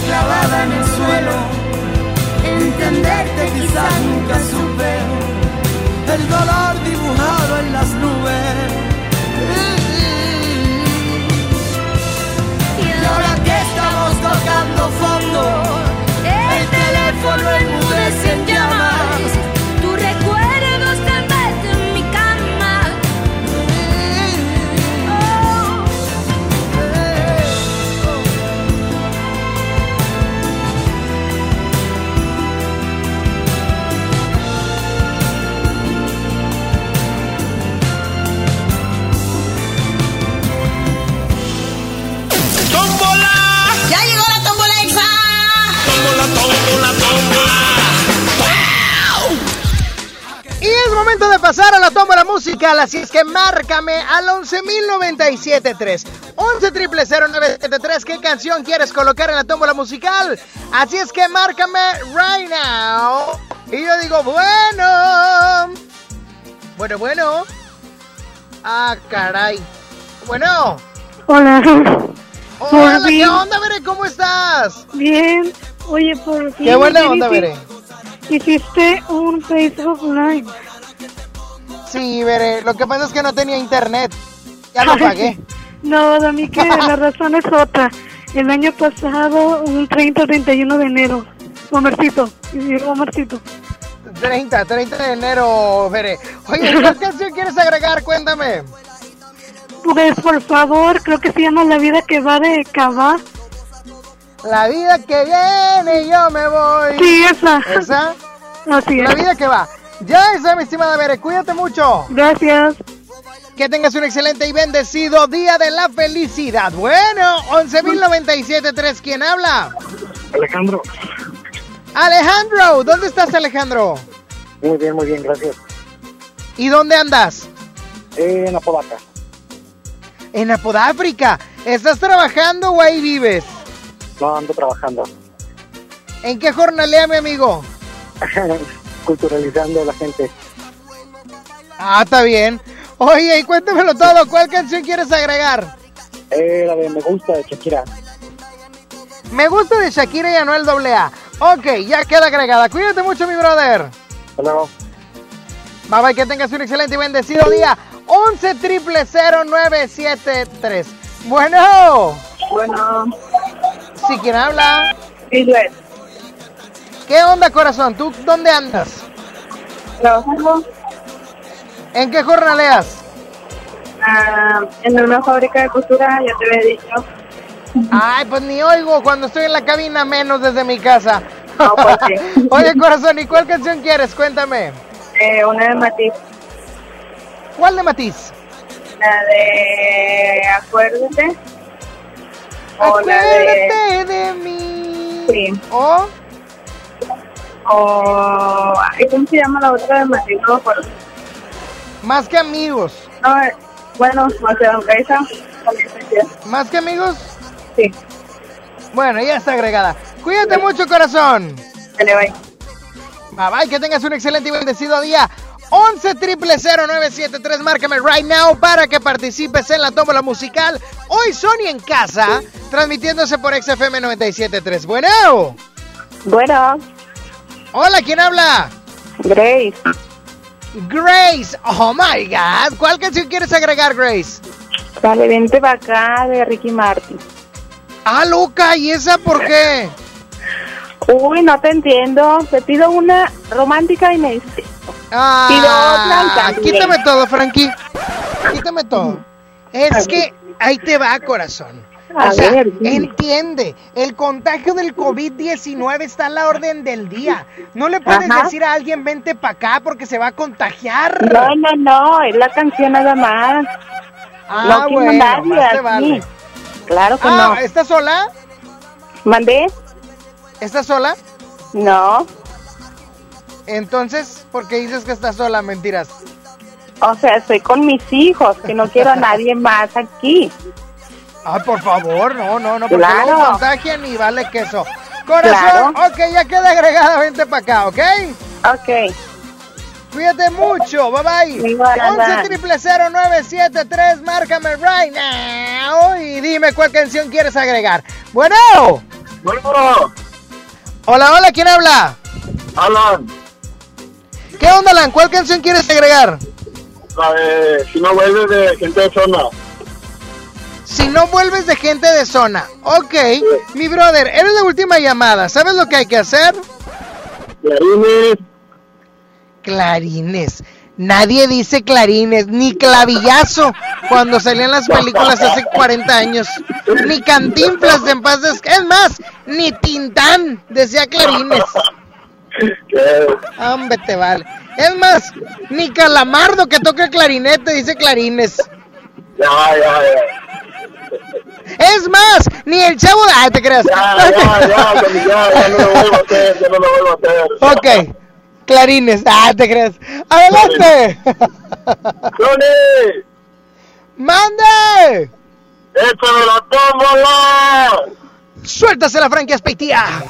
Speaker 51: Clavada en el suelo, entenderte quizás nunca supe. El dolor dibujado en las nubes. Y ahora que estamos tocando fondo, el teléfono enmudece
Speaker 1: pasar a la tómbola musical, así es que márcame al 11.097.3. 11 triple 0973, ¿qué canción quieres colocar en la tómbola musical? Así es que márcame right now. Y yo digo, bueno. Bueno, bueno. Ah, caray. Bueno.
Speaker 38: Hola.
Speaker 1: Hola,
Speaker 38: Por
Speaker 1: ¿qué onda, Bere? ¿Cómo estás?
Speaker 38: Bien. Oye, por fin.
Speaker 1: Qué buena onda, Bere.
Speaker 38: Hiciste un Facebook Live.
Speaker 1: Sí, Bere, lo que pasa es que no tenía internet. Ya lo pagué.
Speaker 38: No, Dani, que la razón es otra. El año pasado, un 30-31 de enero. Omercito. Y Omercito.
Speaker 1: 30, 30 de enero, Bere. Oye, ¿qué canción quieres agregar? Cuéntame.
Speaker 38: Pues, por favor, creo que se llama La vida que va de Cabá.
Speaker 1: La vida que viene, yo me voy.
Speaker 38: Sí, esa.
Speaker 1: ¿Esa?
Speaker 38: Así es.
Speaker 1: La vida que va. Ya está, mi estimada Bere. Cuídate mucho.
Speaker 38: Gracias.
Speaker 1: Que tengas un excelente y bendecido día de la felicidad. Bueno, 11.097.3. ¿Quién habla?
Speaker 53: Alejandro.
Speaker 1: Alejandro. ¿Dónde estás, Alejandro?
Speaker 53: Muy bien, muy bien, gracias.
Speaker 1: ¿Y dónde andas?
Speaker 53: En Apodaca.
Speaker 1: En Apodáfrica. ¿Estás trabajando o ahí vives?
Speaker 53: No, ando trabajando.
Speaker 1: ¿En qué jornalea, mi amigo?
Speaker 53: Culturalizando a la gente.
Speaker 1: Ah, está bien. Oye, y cuéntamelo todo. ¿Cuál canción quieres agregar?
Speaker 53: Eh, la de Me Gusta de Shakira.
Speaker 1: Me gusta de Shakira y Anuel AA. Ok, ya queda agregada. Cuídate mucho, mi brother.
Speaker 53: Hasta luego.
Speaker 1: Bye bye, que tengas un excelente y bendecido día. 11 triple 0973. Bueno.
Speaker 54: Bueno.
Speaker 1: ¿Sí quién habla?
Speaker 54: Islet.
Speaker 1: ¿Qué onda, corazón? ¿Tú dónde andas?
Speaker 54: Trabajando
Speaker 1: ¿En qué jornaleas?
Speaker 54: ah, en una fábrica de costura, ya te había dicho.
Speaker 1: Ay, pues ni oigo cuando estoy en la cabina, menos desde mi casa.
Speaker 54: pues sí.
Speaker 1: Oye, corazón, ¿y cuál canción quieres? Cuéntame.
Speaker 54: Eh, una de Matiz,
Speaker 1: ¿Cuál de Matiz?
Speaker 54: la de Acuérdate.
Speaker 55: O la de...
Speaker 1: Acuérdate de mí.
Speaker 55: Sí.
Speaker 1: O
Speaker 55: O... ¿Cómo se llama la otra de me acuerdo.
Speaker 1: más que amigos.
Speaker 55: No, eh, bueno, aunque esa... también se.
Speaker 1: ¿Más que amigos?
Speaker 55: Sí.
Speaker 1: Bueno, ya está agregada. Cuídate mucho, corazón.
Speaker 55: Dale, bye.
Speaker 1: Bye bye, que tengas un excelente y bendecido día. 11 triple 0973, márcame right now para que participes en la tómbola musical. Hoy Sony en casa, transmitiéndose por XFM 973. Bueno.
Speaker 55: Bueno.
Speaker 1: Hola, ¿quién habla?
Speaker 55: Grace.
Speaker 1: Grace. Oh my God. ¿Cuál canción quieres agregar, Grace?
Speaker 55: Dale, vente para acá de Ricky Martin.
Speaker 1: Ah, Luca, ¿y esa por qué?
Speaker 55: Uy, no te entiendo. Te pido una romántica y me dice...
Speaker 1: Ah,
Speaker 55: Pido otra también.
Speaker 1: quítame todo, Frankie. Quítame todo. Es que ahí te va, corazón.
Speaker 55: A
Speaker 1: O sea,
Speaker 55: ver,
Speaker 1: entiende, el contagio del COVID-19 está a la orden del día. No le puedes
Speaker 55: Ajá.
Speaker 1: decir a alguien vente para acá porque se va a contagiar.
Speaker 55: No, no, no, es la canción nada más.
Speaker 1: Ah,
Speaker 55: no
Speaker 1: bueno,
Speaker 55: nadie
Speaker 1: más te
Speaker 55: aquí.
Speaker 1: vale.
Speaker 55: Claro que
Speaker 1: Ah,
Speaker 55: no.
Speaker 1: ¿estás sola?
Speaker 55: ¿Mandé?
Speaker 1: ¿Estás sola?
Speaker 55: No.
Speaker 1: Entonces, ¿por qué dices que estás sola? Mentiras.
Speaker 55: O sea, estoy con mis hijos, que no quiero a nadie más aquí.
Speaker 1: Ay, por favor, no, no, no, porque
Speaker 55: Claro.
Speaker 1: luego contagian y vale queso. Corazón, ok, ya queda agregada, vente para acá, ¿ok?
Speaker 55: Ok.
Speaker 1: Cuídate mucho, bye bye.
Speaker 55: Igual,
Speaker 1: 11
Speaker 55: bye.
Speaker 1: triple 0973, márcame right now y dime cuál canción quieres agregar. Bueno.
Speaker 45: Bueno.
Speaker 1: Hola, hola, ¿quién habla?
Speaker 45: Alan,
Speaker 1: ¿Qué onda, Alan? ¿Cuál canción quieres agregar?
Speaker 45: la de Si no vuelves de gente de zona.
Speaker 1: Si no vuelves de gente de zona. Ok, mi brother, eres la última llamada. ¿Sabes lo que hay que hacer?
Speaker 45: Clarines.
Speaker 1: Clarines. Nadie dice clarines, ni clavillazo cuando salían las películas hace 40 años. Ni cantinflas de en paz des- Es más, ni Tintán decía clarines. Hombre, te vale. Es más, ni Calamardo que toca clarinete dice clarines.
Speaker 45: Ya, ya, ya.
Speaker 1: Es más, ni el chavo de... Ah, te creas.
Speaker 45: Ya, ya, ya, ya, ya no lo vuelvo a hacer, ya no lo vuelvo a hacer.
Speaker 1: Ok, clarines. Ah, te creas. Adelante.
Speaker 45: ¡Tony!
Speaker 1: ¡Mande!
Speaker 45: ¡Échame la tómbola!
Speaker 1: Suéltase la franquia Speitia.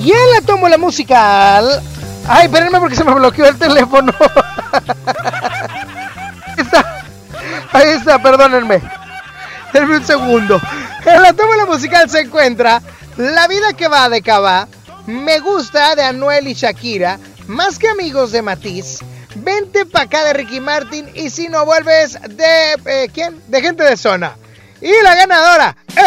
Speaker 1: Y en la tómbola musical. Ay, espérenme porque se me bloqueó el teléfono. Ahí está. Perdónenme. Denme un segundo. En la tómbola musical se encuentra La vida que va de Cava, Me gusta de Anuel y Shakira, Más que amigos de Matiz, Vente pa' acá de Ricky Martin y si no vuelves de... eh, ¿Quién? De gente de zona. Y la ganadora es...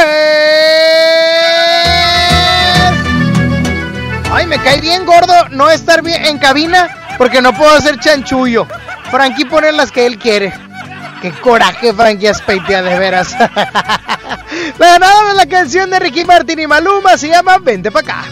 Speaker 1: Ay, me cae bien gordo no estar bien en cabina porque no puedo hacer chanchullo. Frankie pone las que él quiere. Qué coraje, Frankie Aspeitia, de veras. ganadora de la canción de Ricky Martin y Maluma se llama Vente pa' acá.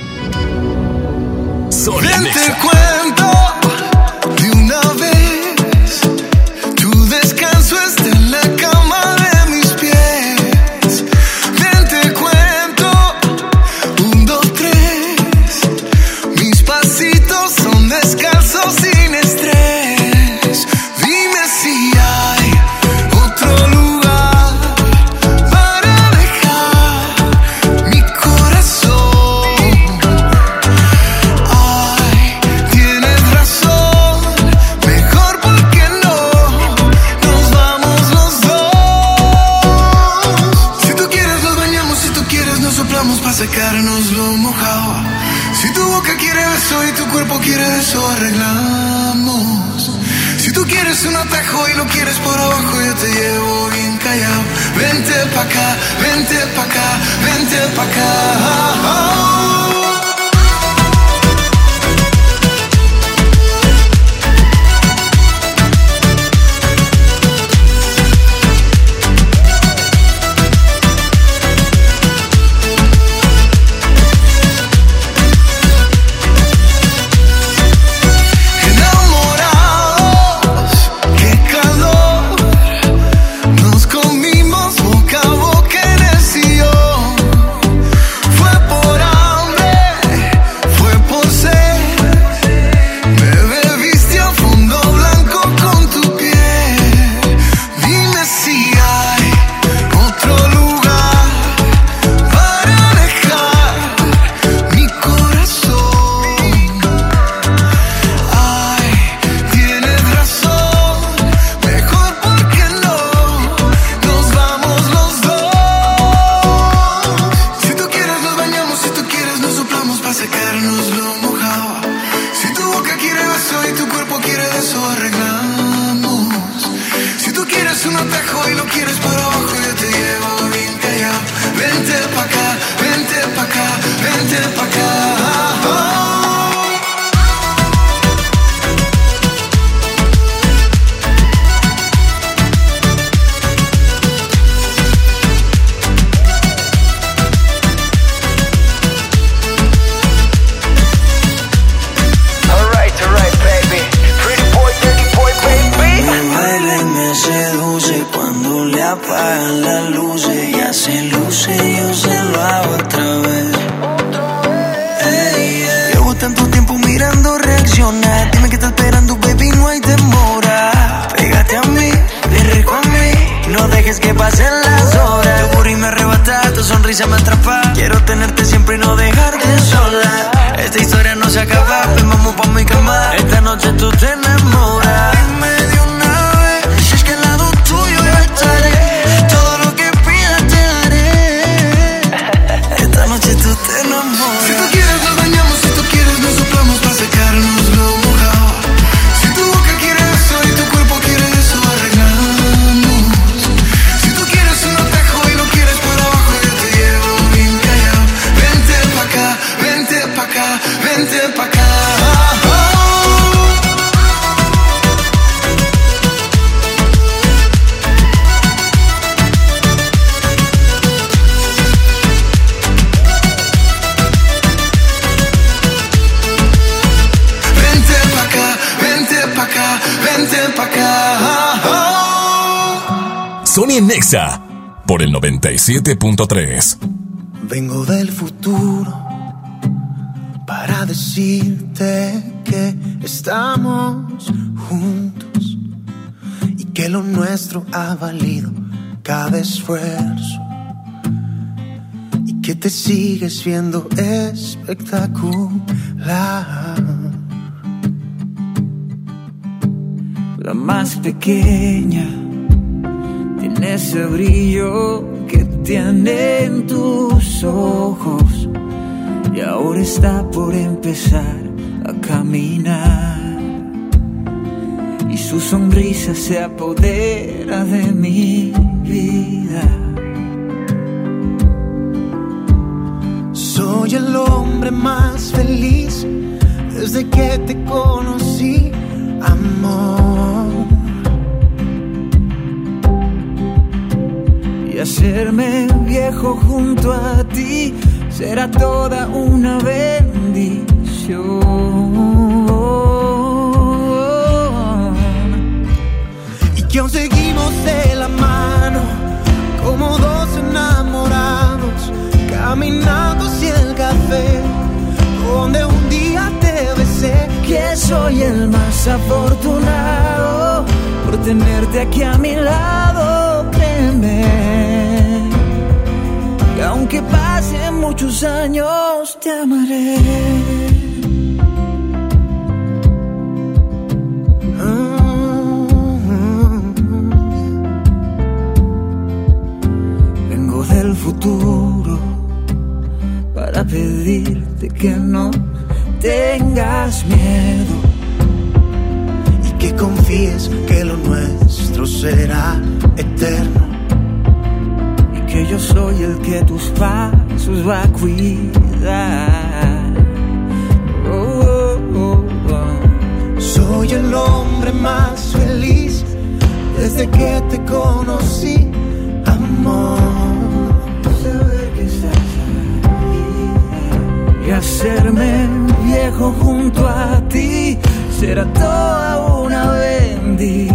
Speaker 4: Y lo quieres por abajo, yo te llevo bien callado. Vente pa' acá, vente pa' acá, vente pa' acá.
Speaker 10: 97.3.
Speaker 56: Vengo del futuro para decirte que estamos juntos y que lo nuestro ha valido cada esfuerzo y que te sigues viendo espectacular.
Speaker 51: La más pequeña tiene ese brillo en tus ojos y ahora está por empezar a caminar y su sonrisa se apodera de mi vida.
Speaker 56: Soy el hombre más feliz desde que te conocí,
Speaker 51: hacerme viejo junto a ti será toda una bendición.
Speaker 56: Y que aún seguimos de la mano como dos enamorados caminando hacia el café donde un día te besé.
Speaker 51: Que soy el más afortunado por tenerte aquí a mi lado, créeme. Aunque pasen muchos años, te amaré. Vengo del futuro para pedirte que no tengas miedo
Speaker 56: y que confíes que lo nuestro será eterno.
Speaker 51: Yo soy el que tus pasos va a cuidar. Oh, oh, oh.
Speaker 56: Soy el hombre más feliz desde que te conocí, amor.
Speaker 51: Que estás y hacerme viejo junto a ti será toda una bendición.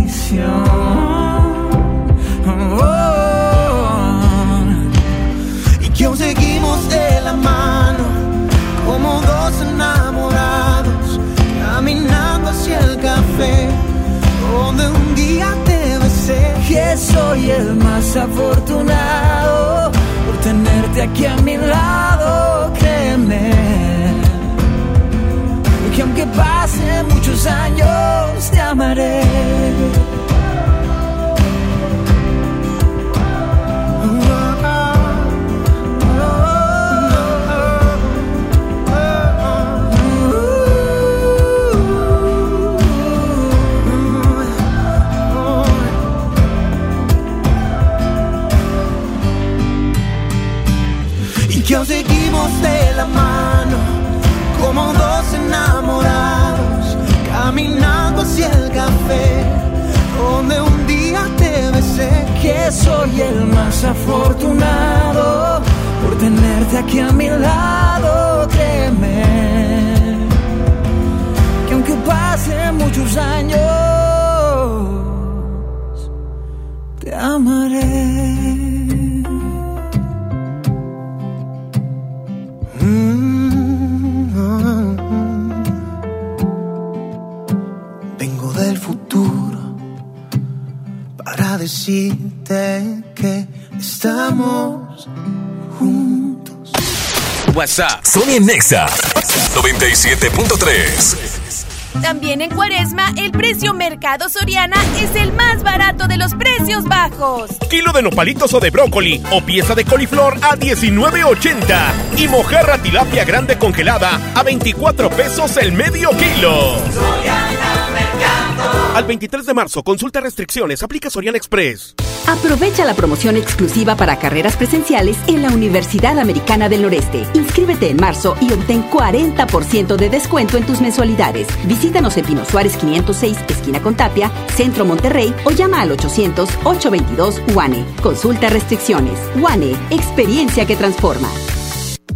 Speaker 56: Que
Speaker 51: soy el más afortunado por tenerte aquí a mi lado, créeme. Que aunque pasen muchos años, te amaré.
Speaker 56: Caminando hacia el café donde un día te besé
Speaker 51: que soy el más afortunado por tenerte aquí a mi lado, créeme. Que aunque pasen muchos años, te amaré.
Speaker 56: Decirte que estamos juntos.
Speaker 27: WhatsApp. Sony Nexa 97.3.
Speaker 6: También en Cuaresma, el precio Mercado Soriana es el más barato de los precios bajos.
Speaker 12: Kilo de nopalitos o de brócoli o pieza de coliflor a 19.80 y mojarra tilapia grande congelada a 24 pesos el medio kilo. Al 23 de marzo, consulta restricciones, aplica Soriana Express.
Speaker 16: Aprovecha la promoción exclusiva para carreras presenciales en la Universidad Americana del Noreste. Inscríbete en marzo y obtén 40% de descuento en tus mensualidades. Visítanos en Pino Suárez 506, esquina con Tapia, Centro Monterrey o llama al 800-822 UANE. Consulta restricciones. UANE, experiencia que transforma.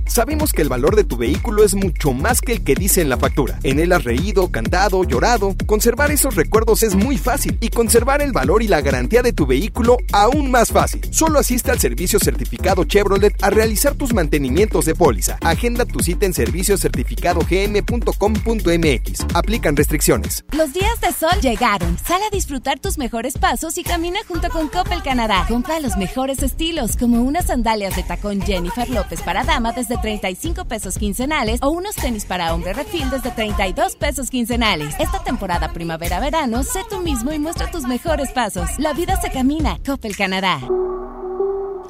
Speaker 9: Sabemos que el valor de tu vehículo es mucho más que el que dice en la factura. En él has reído, cantado, llorado. Conservar esos recuerdos es muy fácil y conservar el valor y la garantía de tu vehículo aún más fácil. Solo asiste al servicio certificado Chevrolet a realizar tus mantenimientos de póliza. Agenda tu cita en serviciocertificadogm.com.mx. Aplican restricciones.
Speaker 6: Los días de sol llegaron. Sal a disfrutar tus mejores pasos y camina junto con Coppel Canadá. Compra los mejores estilos como unas sandalias de tacón Jennifer López para dama desde 35 pesos quincenales o unos tenis para hombre refil desde 32 pesos quincenales. Esta temporada primavera-verano, sé tú mismo y muestra tus mejores pasos. La vida se camina. Coppel Canadá.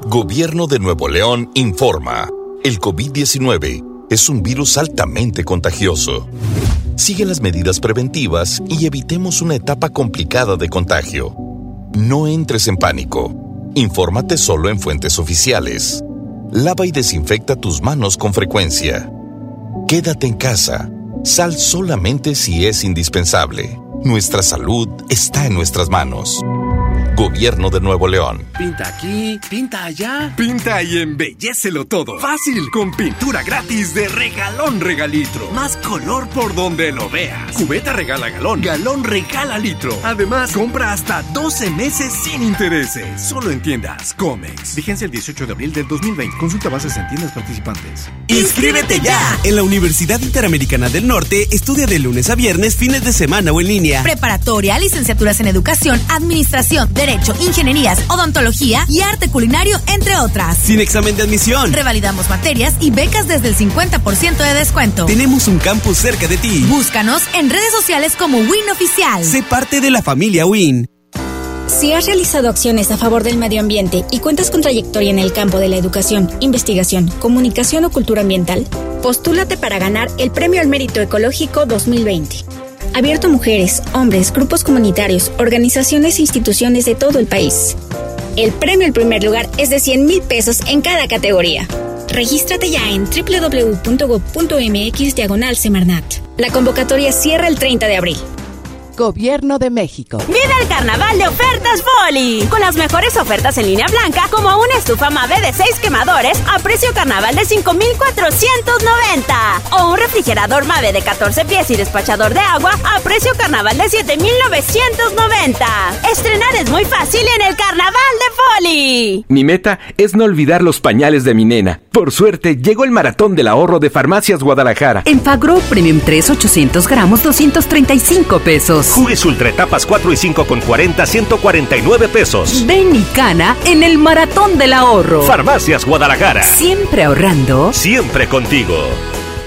Speaker 27: Gobierno de Nuevo León informa. El COVID-19 es un virus altamente contagioso. Sigue las medidas preventivas y evitemos una etapa complicada de contagio. No entres en pánico. Infórmate solo en fuentes oficiales. Lava y desinfecta tus manos con frecuencia. Quédate en casa. Sal solamente si es indispensable. Nuestra salud está en nuestras manos. Gobierno de Nuevo León.
Speaker 57: Pinta aquí, pinta allá. Pinta y embellecelo todo. Fácil, con pintura gratis de regalón regalitro. Más color por donde lo veas. Cubeta regala galón, galón regala litro. Además, compra hasta 12 meses sin intereses. Solo en tiendas Comex. Vigencia el 18 de abril del 2020. Consulta bases en tiendas participantes.
Speaker 18: ¡Inscríbete ya! En la Universidad Interamericana del Norte, estudia de lunes a viernes, fines de semana o en línea.
Speaker 6: Preparatoria, licenciaturas en educación, administración, derecho, ingenierías, odontología y arte culinario, entre otras.
Speaker 18: Sin examen de admisión.
Speaker 6: Revalidamos materias y becas desde el 50% de descuento.
Speaker 18: Tenemos un campus cerca de ti.
Speaker 6: Búscanos en redes sociales como Win Oficial.
Speaker 18: Sé parte de la familia Win.
Speaker 58: Si has realizado acciones a favor del medio ambiente y cuentas con trayectoria en el campo de la educación, investigación, comunicación o cultura ambiental, postúlate para ganar el Premio al Mérito Ecológico 2020 abierto a mujeres, hombres, grupos comunitarios, organizaciones e instituciones de todo el país. El premio al primer lugar es de 100 mil pesos en cada categoría. Regístrate ya en www.go.mx diagonal Semarnat. La convocatoria cierra el 30 de abril.
Speaker 8: Gobierno de México.
Speaker 22: Vive el carnaval de ofertas Poli. Con las mejores ofertas en línea blanca, como una estufa Mave de 6 quemadores a precio carnaval de 5,490. O un refrigerador Mave de 14 pies y despachador de agua a precio carnaval de 7,990. Estrenar es muy fácil en el carnaval de Poli.
Speaker 59: Mi meta es no olvidar los pañales de mi nena. Por suerte, llegó el maratón del ahorro de Farmacias Guadalajara.
Speaker 8: En Fagro Premium 3, 800 gramos, 235 pesos.
Speaker 59: Jugues Ultra etapas 4 y 5 con 40, 149 pesos.
Speaker 8: Ven y cana en el maratón del ahorro.
Speaker 59: Farmacias Guadalajara.
Speaker 8: Siempre ahorrando.
Speaker 59: Siempre contigo.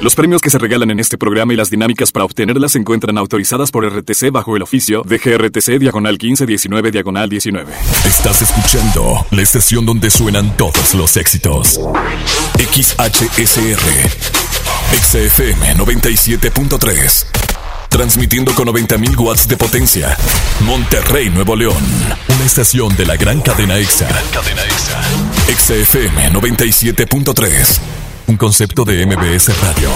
Speaker 10: Los premios que se regalan en este programa y las dinámicas para obtenerlas se encuentran autorizadas por RTC bajo el oficio de GRTC Diagonal 1519 Diagonal 19.
Speaker 27: Estás escuchando la estación donde suenan todos los éxitos. XHSR. XFM 97.3. Transmitiendo con 90.000 watts de potencia. Monterrey, Nuevo León. Una estación de la gran cadena EXA. Cadena EXA. XFM 97.3. Un concepto de MBS Radio.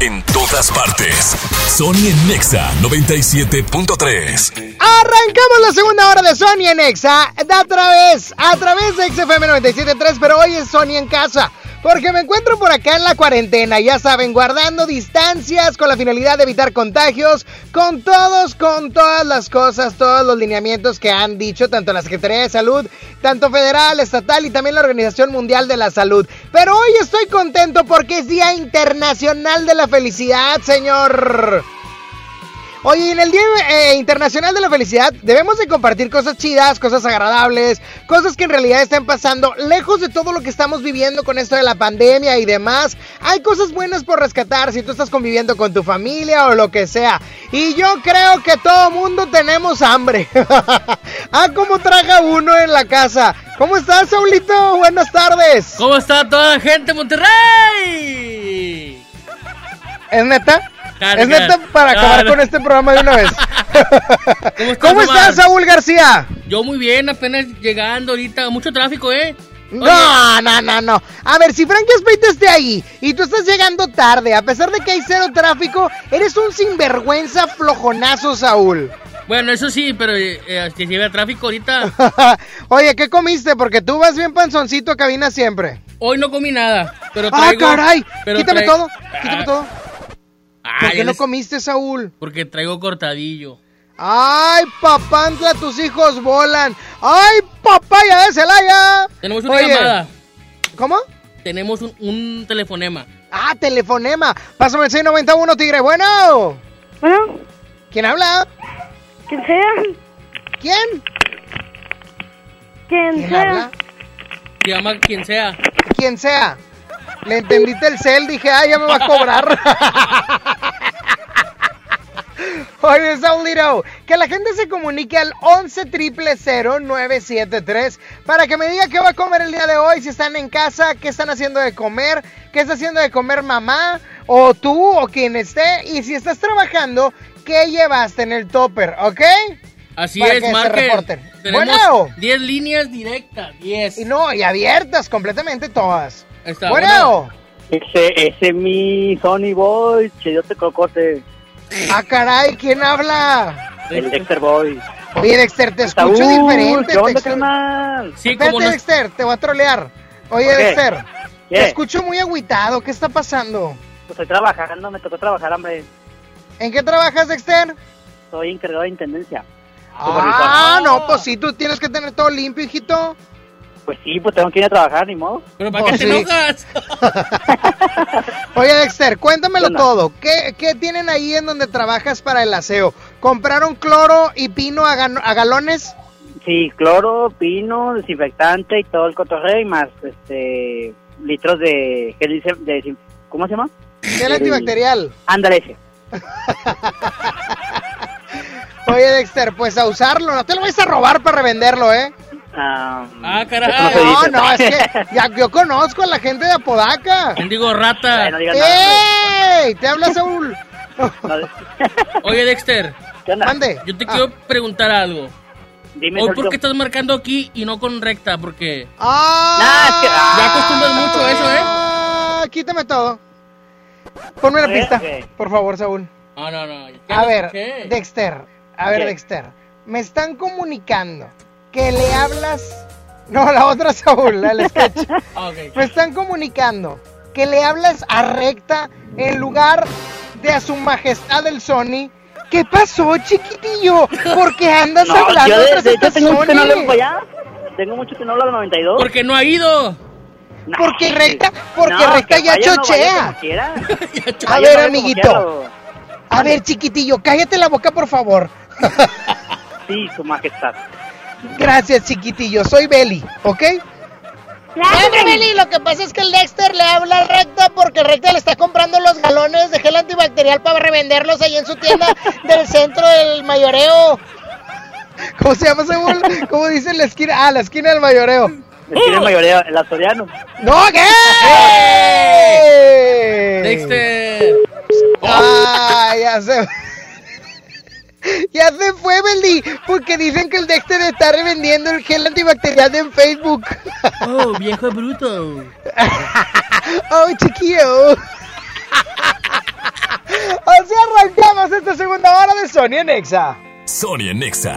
Speaker 27: En todas partes. Sony en Nexa 97.3.
Speaker 1: Arrancamos la segunda hora de Sony en Nexa. A través, a través de XFM 97.3, pero hoy es Sony en casa. Porque me encuentro por acá en la cuarentena, ya saben, guardando distancias con la finalidad de evitar contagios, con todos, con todas las cosas, todos los lineamientos que han dicho tanto la Secretaría de Salud, tanto federal, estatal y también la Organización Mundial de la Salud. Pero hoy estoy contento porque es Día Internacional de la Felicidad, señor. Oye, en el Día eh, Internacional de la Felicidad debemos de compartir cosas chidas, cosas agradables, cosas que en realidad están pasando lejos de todo lo que estamos viviendo con esto de la pandemia y demás. hay cosas buenas por rescatar si tú estás conviviendo con tu familia o lo que sea. Y yo creo que todo mundo tenemos hambre. ah, cómo traga uno en la casa. ¿Cómo estás, Saulito? Buenas tardes.
Speaker 60: ¿Cómo está toda la gente Monterrey?
Speaker 1: ¿Es neta? Es neta para acabar con este programa de una vez.
Speaker 60: ¿Cómo estás,
Speaker 1: ¿Cómo
Speaker 60: Omar?
Speaker 1: estás, Saúl García?
Speaker 60: Yo muy bien, apenas llegando ahorita. Mucho tráfico, ¿eh?
Speaker 1: No, no, no, no. A ver, si Frankie Espeita esté ahí y tú estás llegando tarde, a pesar de que hay cero tráfico, eres un sinvergüenza flojonazo, Saúl.
Speaker 60: Bueno, eso sí, pero eh, eh, que lleve tráfico ahorita.
Speaker 1: Oye, ¿qué comiste? Porque tú vas bien panzoncito a cabina siempre.
Speaker 60: Hoy no comí nada, pero
Speaker 1: ¡Ah,
Speaker 60: traigo...
Speaker 1: caray!
Speaker 60: pero
Speaker 1: Quítame todo, quítame
Speaker 60: Ah,
Speaker 1: todo.
Speaker 60: Ah,
Speaker 1: ¿Por qué no
Speaker 60: les-
Speaker 1: comiste, Saúl?
Speaker 60: Porque traigo cortadillo.
Speaker 1: ¡Ay, papantla, tus hijos volan! ¡Ay, papaya de Celaya!
Speaker 60: Tenemos una
Speaker 1: Oye,
Speaker 60: llamada.
Speaker 1: ¿Cómo?
Speaker 60: Tenemos un, un telefonema.
Speaker 1: Ah, telefonema. Pásame el 691, Tigre. Bueno.
Speaker 38: Bueno.
Speaker 1: ¿Quién habla?
Speaker 38: Quien sea.
Speaker 1: ¿Quién?
Speaker 38: Quien
Speaker 1: ¿Quién
Speaker 38: sea.
Speaker 1: habla?
Speaker 60: Se llama quien sea.
Speaker 1: Quien sea. Le entendiste el cel, dije, ay, ya me va a cobrar. Oye, Saulito, que la gente se comunique al 11 973 para que me diga qué va a comer el día de hoy, si están en casa, qué están haciendo de comer, qué está haciendo de comer mamá, o tú, o quien esté, y si estás trabajando, qué llevaste en el topper, ¿ok?
Speaker 60: Así
Speaker 1: Para
Speaker 60: es,
Speaker 1: que se.
Speaker 60: Tenemos
Speaker 1: Bueno.
Speaker 60: 10 líneas directas, 10.
Speaker 1: Y no, y abiertas completamente todas.
Speaker 60: Está
Speaker 1: bueno.
Speaker 61: Ese, ese es mi Sony Boy, Cheyote Cocote.
Speaker 1: Ah, caray, ¿quién habla?
Speaker 61: El Dexter Boy.
Speaker 1: Oye, Dexter, te escucho
Speaker 61: Saúl,
Speaker 1: diferente.
Speaker 61: ¿qué onda,
Speaker 1: Dexter.
Speaker 61: carnal?
Speaker 60: Sí,
Speaker 1: Espérate,
Speaker 60: no-
Speaker 1: Dexter, te voy a trolear. Oye,
Speaker 61: ¿Por qué?
Speaker 1: Dexter,
Speaker 61: ¿Qué?
Speaker 1: te escucho muy agüitado. ¿Qué está pasando?
Speaker 61: Pues estoy trabajando, me tocó trabajar, hombre.
Speaker 1: ¿En qué trabajas, Dexter?
Speaker 61: Soy encargado de intendencia.
Speaker 1: Ah, no, pues sí, tú tienes que tener todo limpio, hijito.
Speaker 61: Pues sí, pues tengo que ir a trabajar, ni modo.
Speaker 60: ¿Pero
Speaker 1: para qué Oh, te sí. enojas? Oye, Dexter, cuéntamelo
Speaker 61: ¿Qué
Speaker 1: todo. ¿Qué, ¿Qué tienen ahí en donde trabajas para el aseo? ¿Compraron cloro y pino a, galones?
Speaker 61: Sí, cloro, pino, desinfectante y todo el cotorreo y más, este, litros de, ¿qué dice? De, ¿Cómo se llama?
Speaker 1: Gel antibacterial.
Speaker 61: Ándale ese.
Speaker 1: Oye, Dexter, pues a usarlo. No te lo vayas a robar para revenderlo, ¿eh?
Speaker 60: Ah,
Speaker 61: eso
Speaker 60: caray.
Speaker 61: no
Speaker 1: No,
Speaker 61: dice.
Speaker 1: no, es que ya, yo conozco a la gente de Apodaca.
Speaker 60: Digo rata.
Speaker 61: no
Speaker 1: ¡Ey! Te habla Saúl.
Speaker 60: Oye, Dexter.
Speaker 1: Mande.
Speaker 60: Yo te
Speaker 1: Ah.
Speaker 60: quiero preguntar algo.
Speaker 61: Dime,
Speaker 60: Hoy. ¿por qué estás marcando aquí y no con recta? Porque
Speaker 1: ¡Ah!
Speaker 60: ya acostumbras mucho a eso, ¿eh?
Speaker 1: Ah, quítame todo. Ponme la pista, por favor, Saúl.
Speaker 60: No, no, no.
Speaker 1: A ver,
Speaker 60: ¿qué?
Speaker 1: Dexter. A ver,
Speaker 60: ¿Qué?
Speaker 1: Dexter. Me están comunicando que le hablas. No, la otra Saúl, la del sketch. Me están comunicando que le hablas a recta en lugar de a su majestad el Sony. ¿Qué pasó, chiquitillo? ¿Por qué andas
Speaker 61: No,
Speaker 1: hablando
Speaker 61: yo de,
Speaker 1: esta
Speaker 61: hecho tengo mucho que no
Speaker 1: Sony?
Speaker 61: hablo allá. Tengo mucho que no hablo al 92.
Speaker 60: Porque no ha ido.
Speaker 1: Porque recta, porque
Speaker 61: No,
Speaker 1: recta ya chochea. A ver, amiguito. A ver, chiquitillo, cállate la boca, por favor.
Speaker 61: Sí, su majestad.
Speaker 1: Gracias, chiquitillo. Soy Beli, ¿ok? Claro, Beli. Lo que pasa es que el Dexter le habla al recta porque el recta le está comprando los galones de gel antibacterial para revenderlos ahí en su tienda del centro del mayoreo. ¿Cómo se llama, Saúl? ¿Cómo dice la esquina? Ah, la esquina del mayoreo.
Speaker 61: Me tiene el mayoreo, el asturiano.
Speaker 1: ¡No, qué!
Speaker 60: Dexter.
Speaker 1: Ah, ya se... Ya se fue, Beli, porque dicen que el Dexter está revendiendo el gel antibacterial en Facebook.
Speaker 60: Oh, viejo bruto.
Speaker 1: ¡Oh, chiquillo! Así arrancamos esta segunda hora de Sony en Exa.
Speaker 62: Sonia Nexa.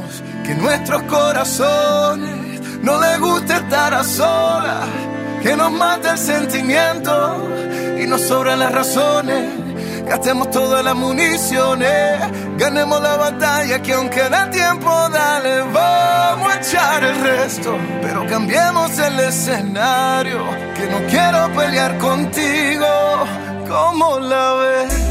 Speaker 4: que nuestros corazones no les gusta estar a solas. Que nos mate el sentimiento y nos sobran las razones. Gastemos todas las municiones, ganemos la batalla que aunque da tiempo, dale, vamos a echar el resto, pero cambiemos el escenario, que no quiero pelear contigo, ¿cómo la ves?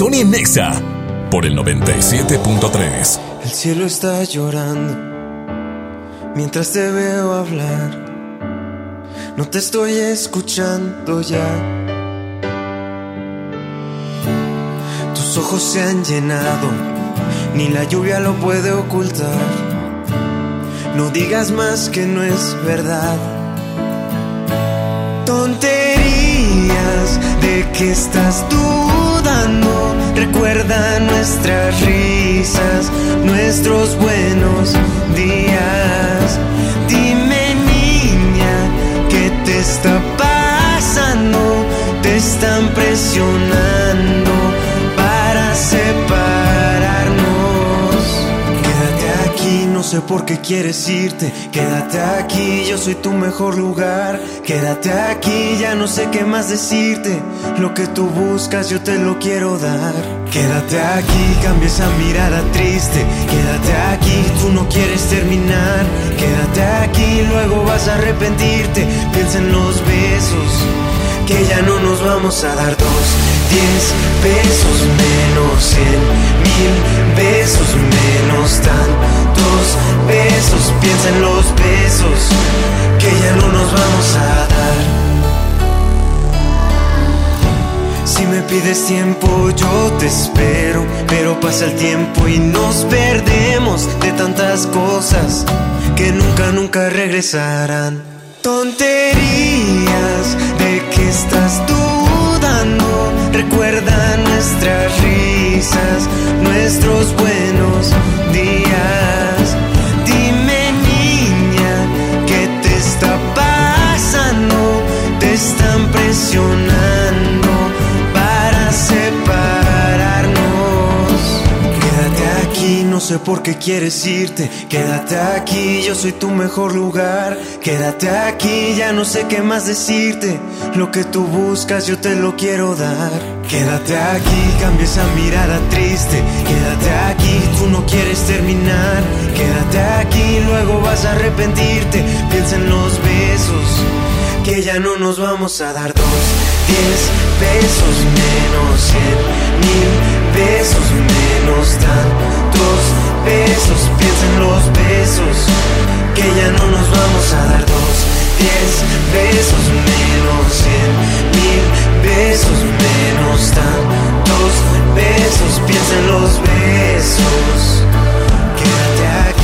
Speaker 9: Sony Nexa por el 97.3.
Speaker 56: El cielo está llorando mientras te veo hablar. No te estoy escuchando ya. Tus ojos se han llenado, ni la lluvia lo puede ocultar. No digas más que no es verdad. De que estás dudando. Recuerda nuestras risas, nuestros buenos días. Dime niña, ¿qué te está pasando? Te están presionando sé por qué quieres irte. Quédate aquí, yo soy tu mejor lugar. Quédate aquí, ya no sé qué más decirte. Lo que tú buscas, yo te lo quiero dar. Quédate aquí, cambia esa mirada triste. Quédate aquí, tú no quieres terminar. Quédate aquí, luego vas a arrepentirte. Piensa en los besos que ya no nos vamos a dar dos, diez besos menos, cien mil besos menos, tantos besos. Piensa en los besos que ya no nos vamos a dar. Si me pides tiempo, yo te espero. Pero pasa el tiempo y nos perdemos de tantas cosas que nunca, nunca regresarán. Tonterías estás dudando. Recuerda nuestras risas, nuestros buenos días. Sé por qué quieres irte. Quédate aquí, yo soy tu mejor lugar. Quédate aquí, ya no sé qué más decirte. Lo que tú buscas, yo te lo quiero dar. Quédate aquí, cambia esa mirada triste. Quédate aquí, tú no quieres terminar. Quédate aquí, luego vas a arrepentirte. Piensa en los besos que ya no nos vamos a dar dos, diez besos menos, cien mil besos menos tantos besos. Piensa en los besos que ya no nos vamos a dar dos, diez besos menos cien mil besos menos tantos besos. Piensa en los besos. Quédate aquí,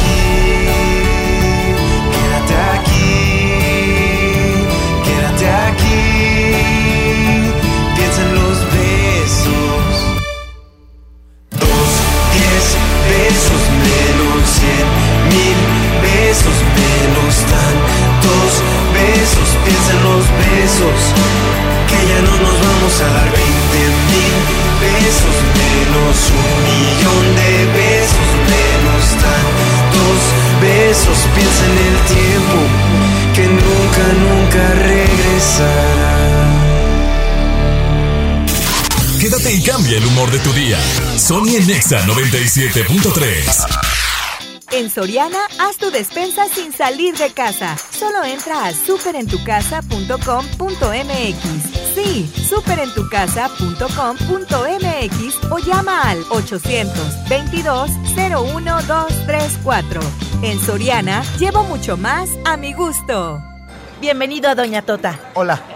Speaker 56: besos menos tantos besos. Piensa en los besos que ya no nos vamos a dar veinte mil besos menos un millón de besos menos tantos besos. Piensa en el tiempo que nunca, nunca regresará.
Speaker 10: Quédate y cambia el humor de tu día. Sony en Nexa 97.3.
Speaker 8: En Soriana, haz tu despensa sin salir de casa. Solo entra a superentucasa.com.mx. Sí, superentucasa.com.mx o llama al 822-01234. En Soriana, llevo mucho más a mi gusto.
Speaker 63: Bienvenido a Doña Tota.
Speaker 64: Hola.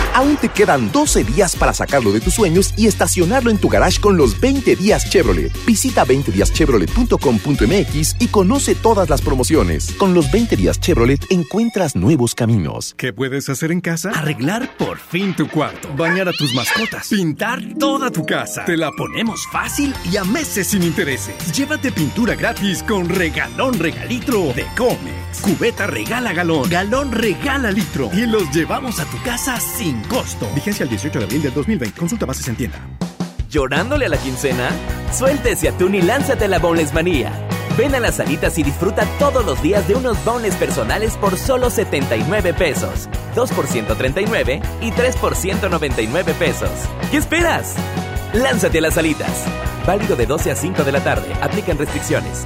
Speaker 65: Aún te quedan 12 días para sacarlo de tus sueños y estacionarlo en tu garage con los 20 días Chevrolet. Visita 20díaschevrolet.com.mx y conoce todas las promociones. Con los 20 días Chevrolet encuentras nuevos caminos.
Speaker 66: ¿Qué puedes hacer en casa? Arreglar por fin tu cuarto, bañar a tus mascotas, pintar toda tu casa. Te la ponemos fácil y a meses sin intereses. Llévate pintura gratis con regalón regalitro de Comex. Cubeta regala galón, galón regala litro y los llevamos a tu casa sin costo. Vigencia el 18 de abril del 2020. Consulta bases en tienda.
Speaker 42: ¿Llorándole a la quincena? Suéltese atún y lánzate a la Boneless Manía. Ven a las salitas y disfruta todos los días de unos boneless personales por solo 79 pesos. 2 por 139 y 3 por 199 pesos. ¿Qué esperas? Lánzate a las salitas. Válido de 12 a 5 de la tarde. Aplican restricciones.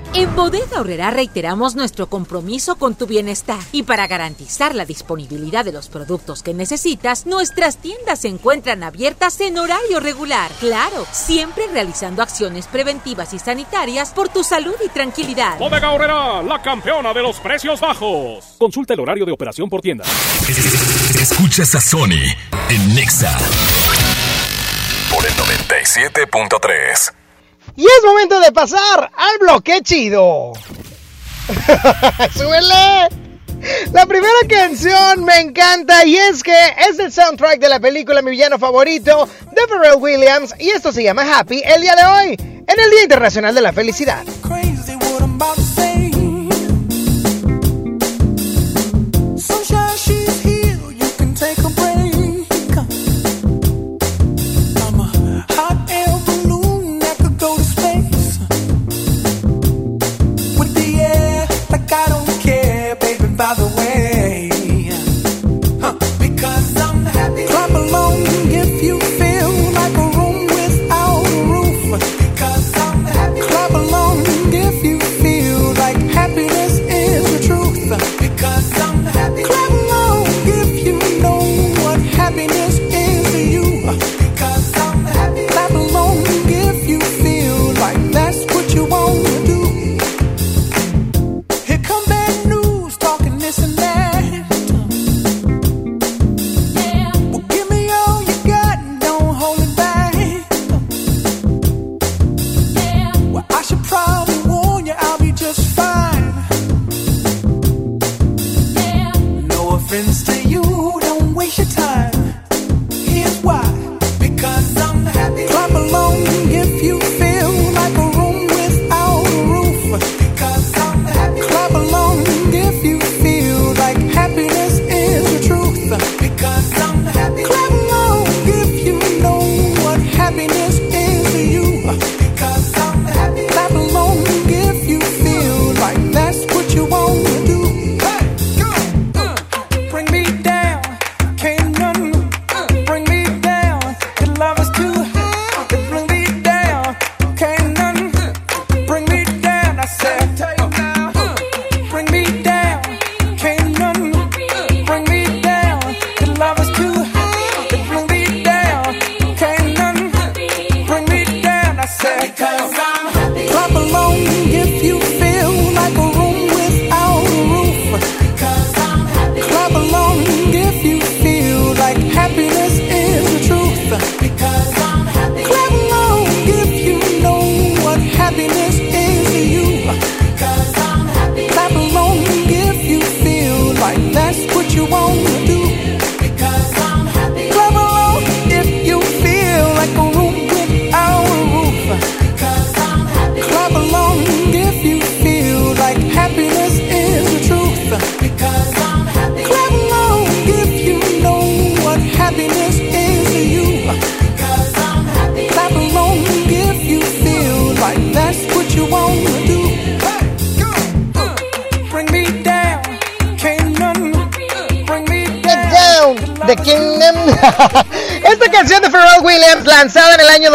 Speaker 67: En Bodega Horrera reiteramos nuestro compromiso con tu bienestar y para garantizar la disponibilidad de los productos que necesitas, nuestras tiendas se encuentran abiertas en horario regular. Claro, siempre realizando acciones preventivas y sanitarias por tu salud y tranquilidad.
Speaker 68: Bodega Horrera, la campeona de los precios bajos. Consulta el horario de operación por tienda.
Speaker 10: Escuchas a Sony en Nexa por el 97.3.
Speaker 1: Y es momento de pasar al bloque chido. ¡Súbele! La primera canción me encanta y es que es el soundtrack de la película Mi villano favorito de Pharrell Williams y esto se llama Happy el día de hoy, en el Día Internacional de la Felicidad.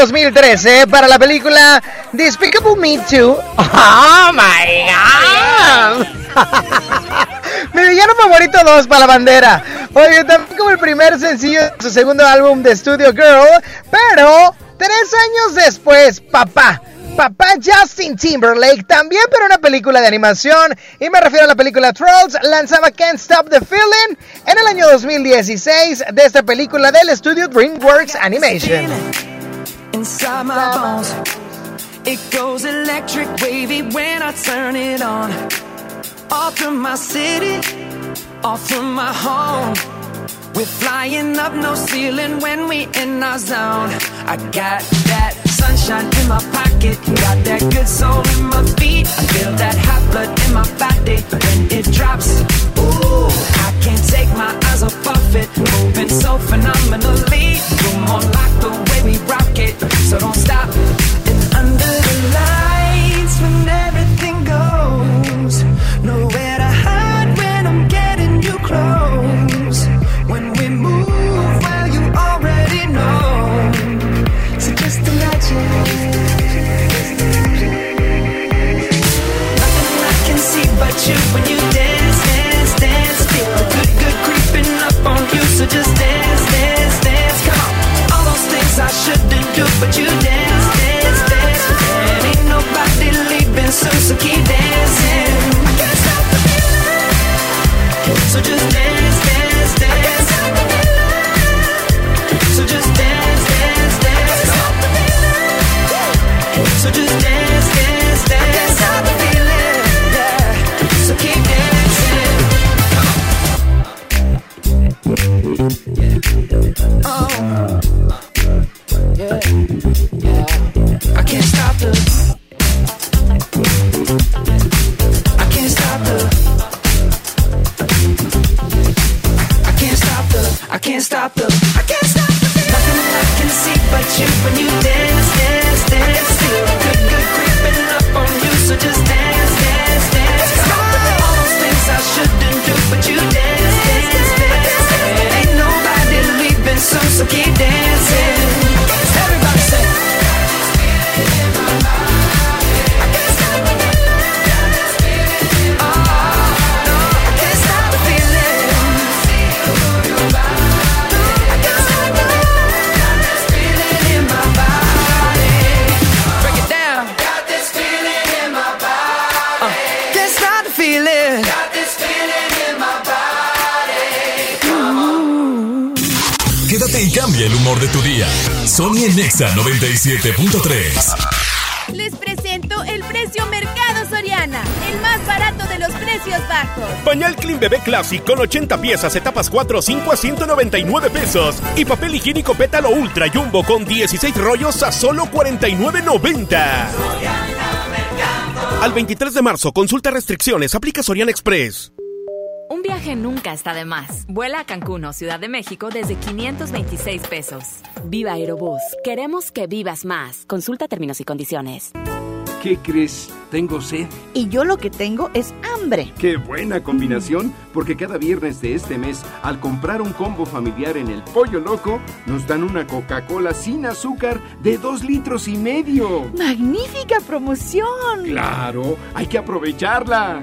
Speaker 1: 2013 para la película Despicable Me Too. ¡Oh, my God! Mi villano favorito 2 para la bandera. Oye, también como el primer sencillo de su segundo álbum de estudio Girl, pero tres años después, papá. Papá Justin Timberlake, también para una película de animación, y me refiero a la película Trolls, lanzaba Can't Stop the Feeling en el año 2016 de esta película del estudio DreamWorks Animation.
Speaker 69: my bones. It goes electric wavy when I turn it on. All through my city, all through my home. We're flying up no ceiling when we in our zone. I got that sunshine in my pocket, got that good soul in my feet. I feel that hot blood in my body when it drops. Ooh, I can't take my eyes off of it, moving so phenomenally. Come on, lock the So don't stop. keep dancing. I can't stop the feeling. So just dance.
Speaker 10: en Exa 97.3.
Speaker 6: Les presento el precio Mercado
Speaker 70: Soriana, el más barato de los precios bajos.
Speaker 12: Pañal Clean Bebé Classic con 80 piezas, etapas 4 5 a 199 pesos. Y papel higiénico Pétalo Ultra Jumbo con 16 rollos a solo 49.90. Soriana Mercado. Al 23 de marzo, consulta restricciones, aplica Soriana Express.
Speaker 71: Un viaje nunca está de más. Vuela a Cancún o Ciudad de México desde 526 pesos. Viva Aerobús. Queremos que vivas más. Consulta términos y condiciones.
Speaker 72: ¿Qué crees? Tengo sed.
Speaker 8: Y yo lo que tengo es hambre.
Speaker 72: Qué buena combinación, porque cada viernes de este mes, al comprar un combo familiar en el Pollo Loco, nos dan una Coca-Cola sin azúcar de dos litros y medio.
Speaker 8: ¡Magnífica promoción!
Speaker 72: Claro, hay que aprovecharla.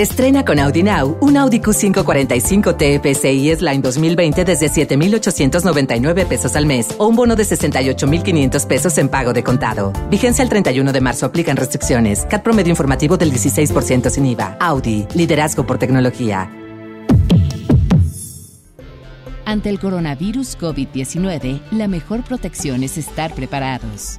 Speaker 73: Estrena con Audi Now un Audi Q545 TFSI S-Line 2020 desde 7,899 pesos al mes o un bono de 68,500 pesos en pago de contado. Vigencia el 31 de marzo. Aplican restricciones. CAT promedio informativo del 16% sin IVA. Audi. Liderazgo por tecnología.
Speaker 6: Ante el coronavirus COVID-19, la mejor protección es estar preparados.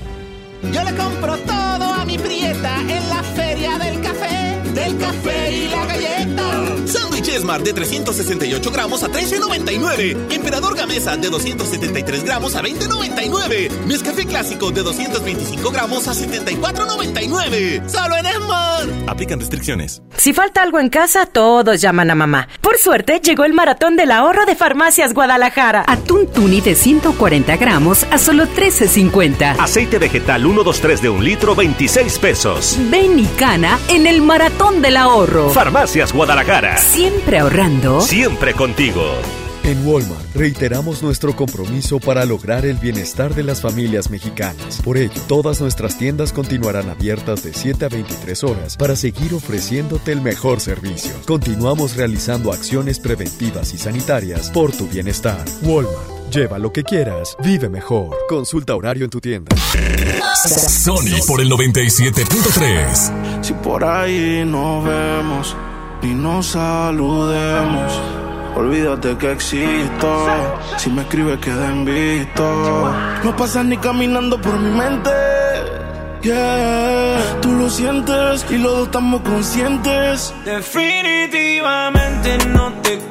Speaker 74: Yo le compro todo a mi prieta en la feria del café, del café y la galleta.
Speaker 75: Sándwich Esmar de 368 gramos a 13.99. Emperador Gamesa de 273 gramos a 20.99. Nescafé Clásico de 225 gramos a 74.99. ¡Solo en Esmar!
Speaker 76: Aplican restricciones.
Speaker 73: Si falta algo en casa, todos llaman a mamá. Por suerte, llegó el maratón del ahorro de Farmacias Guadalajara.
Speaker 77: Atún tuni de 140 gramos a solo 13.50.
Speaker 78: Aceite vegetal 123 de un litro, 26 pesos.
Speaker 77: Ven y cana en el maratón del ahorro.
Speaker 78: Farmacias Guadalajara.
Speaker 77: Siempre ahorrando.
Speaker 78: Siempre contigo.
Speaker 79: En Walmart reiteramos nuestro compromiso para lograr el bienestar de las familias mexicanas. Por ello, todas nuestras tiendas continuarán abiertas de 7 a 23 horas para seguir ofreciéndote el mejor servicio. Continuamos realizando acciones preventivas y sanitarias por tu bienestar. Walmart. Lleva lo que quieras, vive mejor. Consulta horario en tu tienda.
Speaker 10: Sony por el 97.3.
Speaker 80: Si por ahí nos vemos y nos saludemos, olvídate que existo. Si me escribes, queda en visto. No pasas ni caminando por mi mente. Yeah, tú lo sientes y los dos estamos conscientes.
Speaker 24: Definitivamente no te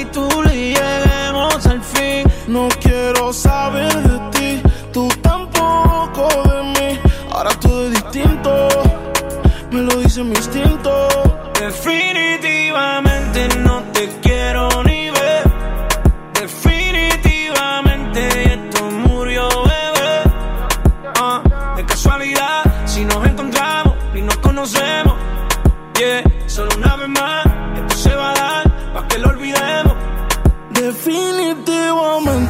Speaker 80: No quiero saber de ti, tú tampoco de mí. Ahora todo es distinto, me lo dice mi instinto.
Speaker 81: Definitivamente no te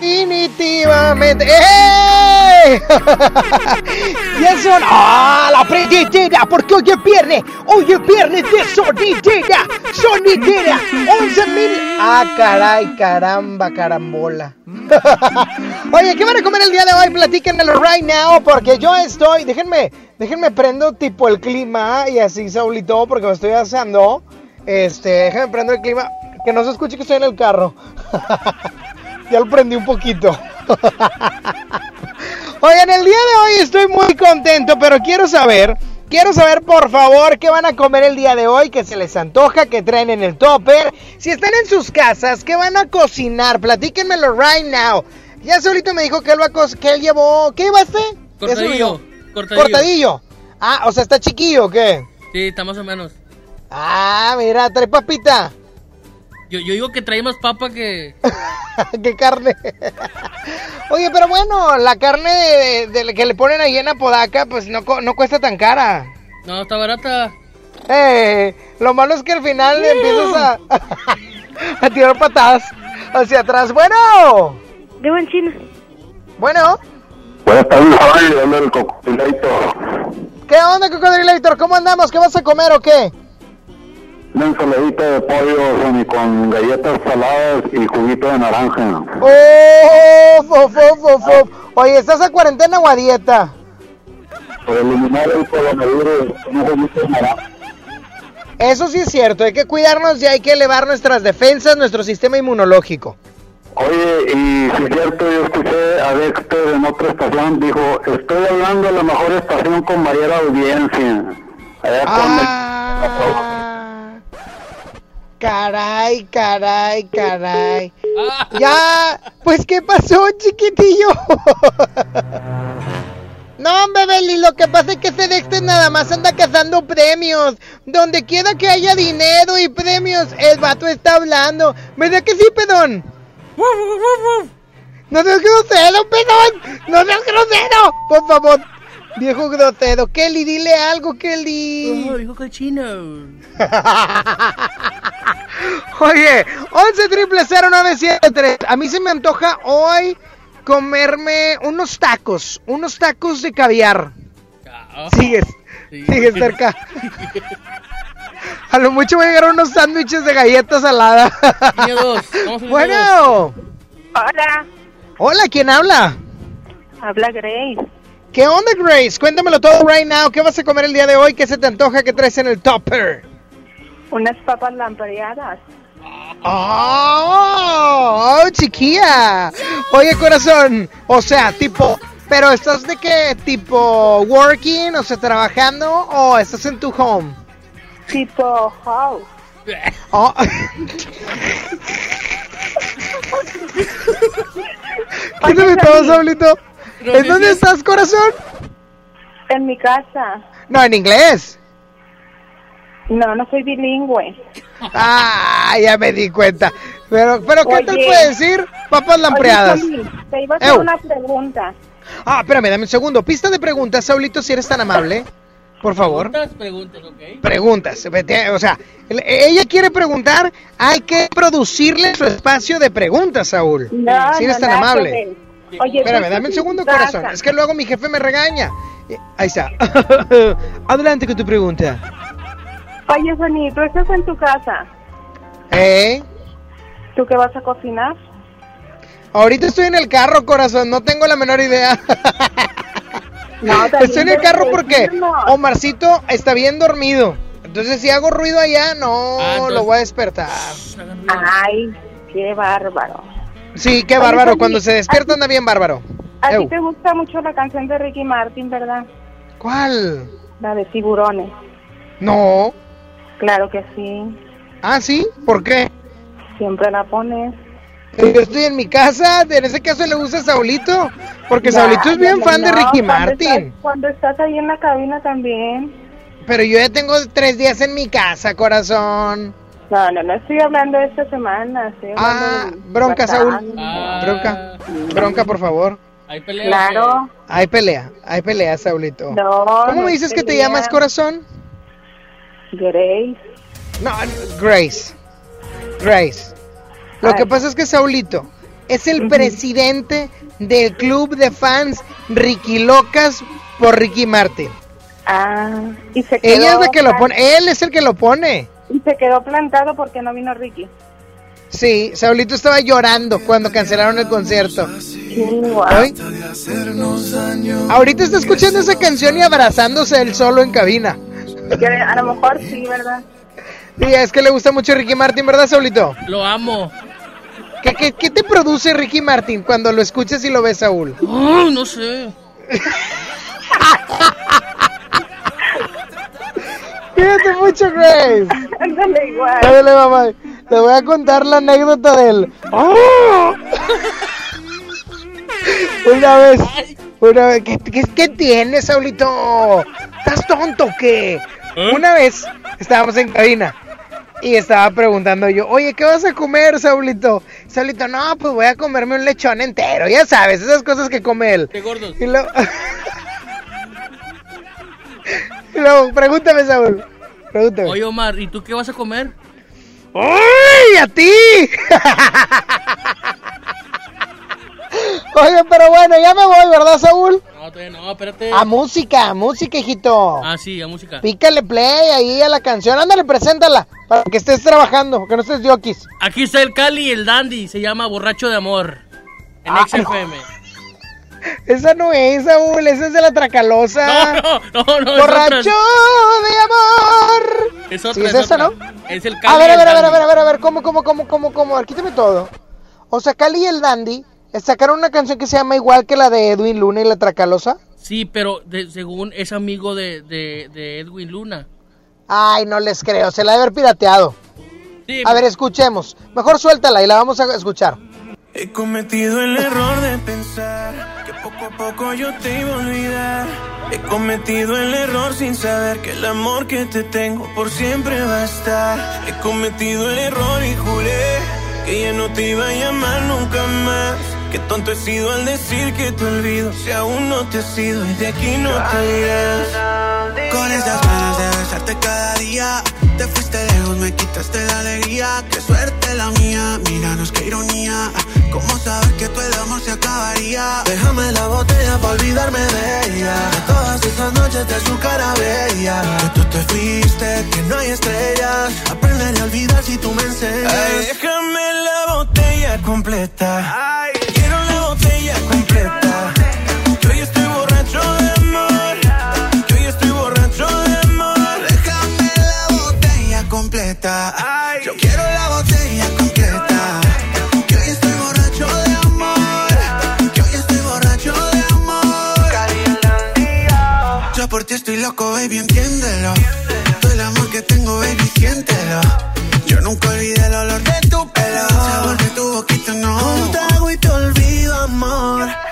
Speaker 1: Definitivamente. ¡Eh! eso. ¡Ah! La prendidera, porque hoy es viernes. Hoy es viernes de sonidera. Sonidera. 11 mil. Ah, caray, caramba, carambola. Oye, ¿qué van a comer el día de hoy? Platíquenmelo right now, porque yo estoy. Déjenme, déjenme prendo tipo el clima y así, Saulito, porque me estoy asando. Este, déjenme prendo el clima. Que no se escuche que estoy en el carro. Ya lo prendí un poquito. Oigan, el día de hoy estoy muy contento, pero quiero saber, quiero saber por favor qué van a comer el día de hoy, que se les antoja, que traen en el topper. Si están en sus casas, ¿qué van a cocinar? Platíquenmelo right now. Ya solito me dijo que él, va a que él llevó, ¿qué iba a hacer?
Speaker 82: Cortadillo, cortadillo.
Speaker 1: Cortadillo. Ah, o sea, está chiquillo, ¿o qué?
Speaker 82: Sí, está más o menos.
Speaker 1: Ah, mira, trae papita.
Speaker 82: Yo, yo digo que trae más papa que...
Speaker 1: ¿Qué carne? Oye, pero bueno, la carne de, de- que le ponen ahí en Apodaca, pues no, co- no cuesta tan cara.
Speaker 82: No, está barata.
Speaker 1: Eh, lo malo es que al final le empiezas a, a tirar patadas hacia atrás. Bueno.
Speaker 55: De buen chino.
Speaker 1: Bueno.
Speaker 45: Buenas tardes, el cocodrilator.
Speaker 1: ¿Qué onda, Cocodrilator? ¿Cómo andamos? ¿Qué vas a comer o qué?
Speaker 45: Una ensaladita de pollo con galletas saladas y juguito de naranja.
Speaker 1: ¡Oh! Fof, fof, fof. Oye, ¿estás a cuarentena o a dieta?
Speaker 45: Para eliminar el coronavirus, un juguito de naranja.
Speaker 1: Eso sí es cierto, hay que cuidarnos y hay que elevar nuestras defensas, nuestro sistema inmunológico.
Speaker 45: Oye, y si es cierto, yo escuché a Dexter en otra estación, dijo, estoy hablando de la mejor estación con mayor audiencia. Allá
Speaker 1: Ah. Caray, caray, caray. Ya, pues ¿qué pasó, chiquitillo? No, hombre, Beli, lo que pasa es que ese Dexter nada más anda cazando premios. Donde quiera que haya dinero y premios, el vato está hablando. ¿Verdad que sí, pedón? No seas grosero, pedón. No seas grosero. Por favor, viejo grosero. Kelly, dile algo, Kelly.
Speaker 82: Oh, dijo cochino.
Speaker 1: Oye, 11 triple 0973. A mí se me antoja hoy comerme unos tacos, unos tacos de caviar. Sigues, sigues cerca. A lo mucho voy a llegar unos sándwiches de galletas saladas. bueno.
Speaker 55: Hola,
Speaker 1: Hola, ¿quién habla?
Speaker 55: habla Grace.
Speaker 1: ¿Qué onda, Grace? Cuéntamelo todo right now. ¿Qué vas a comer el día de hoy? ¿Qué se te antoja que traes en el topper?
Speaker 55: Unas papas lampareadas.
Speaker 1: ¡Oh! ¡Oh, chiquilla! Oye, corazón, o sea, tipo, ¿pero estás de qué? ¿Tipo working, o sea, trabajando, o estás en tu home?
Speaker 55: Tipo house.
Speaker 1: Oh. Cuéntame todo, Saulito. ¿En dónde estás, corazón?
Speaker 55: En mi casa.
Speaker 1: No, en inglés.
Speaker 55: No, no soy bilingüe.
Speaker 1: Ah, ya me di cuenta. Pero, pero ¿qué tal
Speaker 55: Oye.
Speaker 1: puede decir? Papas lampreadas.
Speaker 55: Oye, te iba a hacer
Speaker 1: Ew.
Speaker 55: una pregunta.
Speaker 1: Ah, espérame, dame un segundo. Pista de preguntas, Saulito, si eres tan amable. Por favor.
Speaker 82: Preguntas, preguntas, ok.
Speaker 1: Preguntas. O sea, el- ella quiere preguntar, hay que producirle su espacio de preguntas, Saúl.
Speaker 55: No,
Speaker 1: si eres
Speaker 55: no,
Speaker 1: tan
Speaker 55: nada
Speaker 1: amable.
Speaker 55: Oye,
Speaker 1: Espérame,
Speaker 55: tú
Speaker 1: dame un segundo, corazón. Es que luego mi jefe me regaña. Eh, Ahí está. Adelante con tu pregunta.
Speaker 55: Oye, Fanny, tú estás en tu casa.
Speaker 1: ¿Eh?
Speaker 55: ¿Tú qué vas a cocinar?
Speaker 1: Ahorita estoy en el carro, corazón. No tengo la menor idea.
Speaker 55: No,
Speaker 1: Estoy en el carro porque. Omarcito está bien dormido. Entonces, si hago ruido allá, no
Speaker 82: Ah, entonces-
Speaker 1: lo voy a despertar.
Speaker 55: Ay, qué bárbaro.
Speaker 1: Sí, qué bárbaro. Cuando se despierta anda bien bárbaro.
Speaker 55: A ti te gusta mucho la canción de Ricky Martin, ¿verdad?
Speaker 1: ¿Cuál?
Speaker 55: La de tiburones.
Speaker 1: No.
Speaker 55: Claro que sí.
Speaker 1: Ah, ¿sí? ¿Por qué?
Speaker 55: Siempre la pones.
Speaker 1: Yo estoy en mi casa, en ese caso le gusta a Saulito, porque
Speaker 55: Ya,
Speaker 1: Saulito es bien
Speaker 55: no,
Speaker 1: fan de Ricky
Speaker 55: cuando
Speaker 1: Martin.
Speaker 55: estás- cuando estás ahí en la cabina también.
Speaker 1: Pero yo ya tengo tres días en mi casa, corazón.
Speaker 55: No, no, no estoy hablando de esta semana. Estoy
Speaker 1: Ah,
Speaker 55: de-
Speaker 1: bronca, Saúl.
Speaker 55: bastante.
Speaker 1: Bronca, bronca, por favor.
Speaker 82: Hay pelea.
Speaker 55: Claro.
Speaker 1: Hay pelea, hay pelea, Saulito.
Speaker 55: No,
Speaker 1: ¿Cómo
Speaker 55: no
Speaker 1: me dices que te llamas, corazón?
Speaker 55: Grace.
Speaker 1: No, Grace. Grace. Lo
Speaker 55: Ay.
Speaker 1: que pasa es que Saulito es el presidente del club de fans Ricky Locas por Ricky Martin.
Speaker 55: Ah, y se quedó.
Speaker 1: Ella es la que lo pone, él es el que lo pone.
Speaker 55: Y se quedó plantado porque no vino Ricky.
Speaker 1: Sí, Saulito estaba llorando cuando cancelaron el concierto. ¿Ay? Ahorita está escuchando esa canción y abrazándose él solo en cabina.
Speaker 55: Que a lo mejor sí, ¿verdad?
Speaker 1: Sí, es que le gusta mucho Ricky Martin, ¿verdad, Saulito?
Speaker 82: Lo amo.
Speaker 1: ¿Qué, qué, qué te produce Ricky Martin cuando lo escuchas y lo ves, Saúl?
Speaker 82: Oh, no sé.
Speaker 1: Cuídate mucho, Grace.
Speaker 55: Ándale igual.
Speaker 1: Ándale, mamá. Te voy a contar la anécdota del. ¡Oh! Una vez, una vez, ¿qué, qué, qué tienes, Saulito? ¿Estás tonto o qué? Una vez estábamos en cabina y estaba preguntando yo, oye, ¿qué vas a comer, Saulito? Saulito, no, pues voy a comerme un lechón entero, ya sabes, esas cosas que come él.
Speaker 82: Qué gordos.
Speaker 1: Y luego, luego, pregúntame, Saúl, pregúntame.
Speaker 82: Oye, Omar, ¿y tú qué vas a comer?
Speaker 1: ¡Uy! ¡A ti! Oye, pero bueno, ya me voy, ¿verdad, Saúl?
Speaker 82: No, todavía no, espérate.
Speaker 1: A música, a música, hijito.
Speaker 82: Ah, sí, a música.
Speaker 1: Pícale play ahí a la canción. Ándale, preséntala. Para que estés trabajando, que no estés diokis.
Speaker 82: Aquí está el Cali y el Dandy. Se llama Borracho de Amor. En
Speaker 1: Ah,
Speaker 82: XFM.
Speaker 1: Esa no es, Saúl, esa es de la Tracalosa.
Speaker 82: No, no, no, no. es
Speaker 1: Borracho de amor.
Speaker 82: Es otra,
Speaker 1: Sí, es
Speaker 82: es
Speaker 1: esa,
Speaker 82: otra.
Speaker 1: ¿no?
Speaker 82: Es el Cali
Speaker 1: A ver, a ver, a ver, a ver, a ver, a ver, ¿cómo, cómo, cómo, cómo, cómo? A ver, quítame todo. O sea, Cali y el Dandy sacaron una canción que se llama igual que la de Edwin Luna y la Tracalosa.
Speaker 82: Sí, pero de- según es amigo de, de, de Edwin Luna.
Speaker 1: Ay, no les creo, se la debe haber pirateado.
Speaker 82: Sí,
Speaker 1: A ver, escuchemos. Mejor suéltala y la vamos a escuchar.
Speaker 80: He cometido el error de pensar poco yo te iba a olvidar. He cometido el error sin saber que el amor que te tengo por siempre va a estar. He cometido el error y juré que ya no te iba a llamar nunca más. Qué tonto he sido al decir que te olvido si aún no te has ido y de aquí no te irás.
Speaker 83: Con esas ganas de besarte cada día Te fuiste lejos, me quitaste la alegría. Qué suerte la mía, míranos qué ironía. ¿Cómo saber que tu el amor se acabaría? Déjame la botella para olvidarme de ella. De todas esas noches de su cara bella. Que tú te fuiste, que no hay estrellas. Aprenderé a olvidar si tú me enseñas.
Speaker 80: Ay, déjame la botella completa. Quiero estoy
Speaker 83: loco, baby, entiéndelo. Todo el amor que tengo, baby, siéntelo. Yo nunca olvidé el olor de tu pelo. Sabor de tu boquita, no. Un trago y te olvido, amor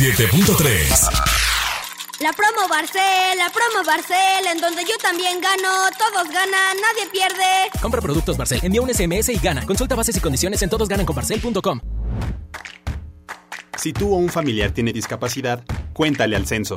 Speaker 10: 97.3.
Speaker 84: La promo Barcel, la promo Barcel, en donde yo también gano, todos ganan, nadie pierde.
Speaker 25: Compra productos Barcel, envía un SMS y gana. Consulta bases y condiciones en todosgananconbarcel.com.
Speaker 85: Si tú o un familiar tiene discapacidad, cuéntale al censo,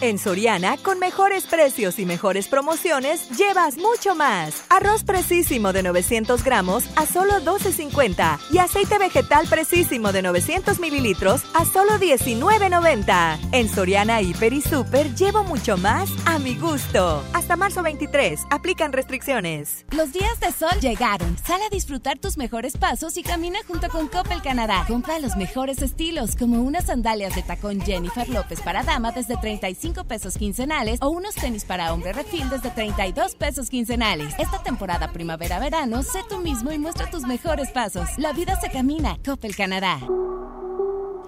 Speaker 8: En Soriana, con mejores precios y mejores promociones, llevas mucho más. Arroz precisísimo de 900 gramos a solo 12.50 y aceite vegetal precisísimo de 900 mililitros a solo 19.90. En Soriana, Hiper y Super, llevo mucho más a mi gusto. Hasta marzo 23, aplican restricciones.
Speaker 6: Los días de sol llegaron. Sal a disfrutar tus mejores pasos y camina junto con Coppel Canadá. Compra los mejores estilos, como unas sandalias de tacón Jennifer López para dama desde 35 pesos quincenales o unos tenis para hombre refil desde 32 pesos quincenales. Esta temporada primavera-verano, sé tú mismo y muestra tus mejores pasos. La vida se camina. Coppel Canadá.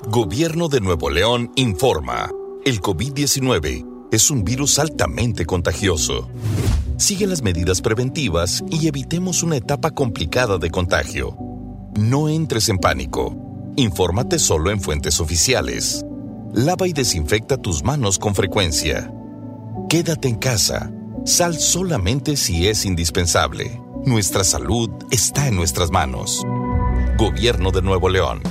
Speaker 27: Gobierno de Nuevo León informa. El COVID-19 es un virus altamente contagioso. Sigue las medidas preventivas y evitemos una etapa complicada de contagio. No entres en pánico. Infórmate solo en fuentes oficiales. Lava y desinfecta tus manos con frecuencia. Quédate en casa. Sal solamente si es indispensable. Nuestra salud está en nuestras manos. Gobierno de Nuevo León.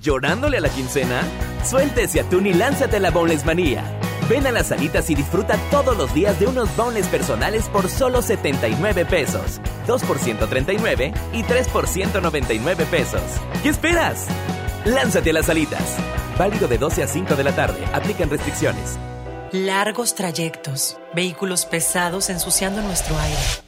Speaker 42: ¿Llorándole a la quincena? Suéltese atún y lánzate a la Boneless Manía. Ven a las salitas y disfruta todos los días de unos boneless personales por solo 79 pesos. 2 por 139 y 3 por 199 pesos. ¿Qué esperas? Lánzate a las salitas. Válido de 12 a 5 de la tarde. Aplican restricciones.
Speaker 86: Largos trayectos, vehículos pesados ensuciando nuestro aire.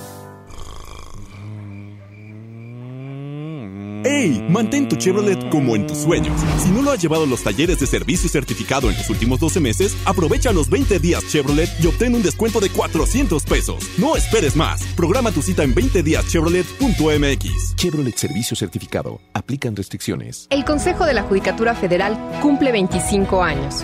Speaker 12: ¡Hey! Mantén tu Chevrolet como en tus sueños. Si no lo has llevado a los talleres de servicio certificado en los últimos 12 meses, aprovecha los 20 días Chevrolet y obtén un descuento de 400 pesos. No esperes más. Programa tu cita en 20díaschevrolet.mx.
Speaker 9: Chevrolet Servicio Certificado. Aplican restricciones.
Speaker 87: El Consejo de la Judicatura Federal cumple 25 años.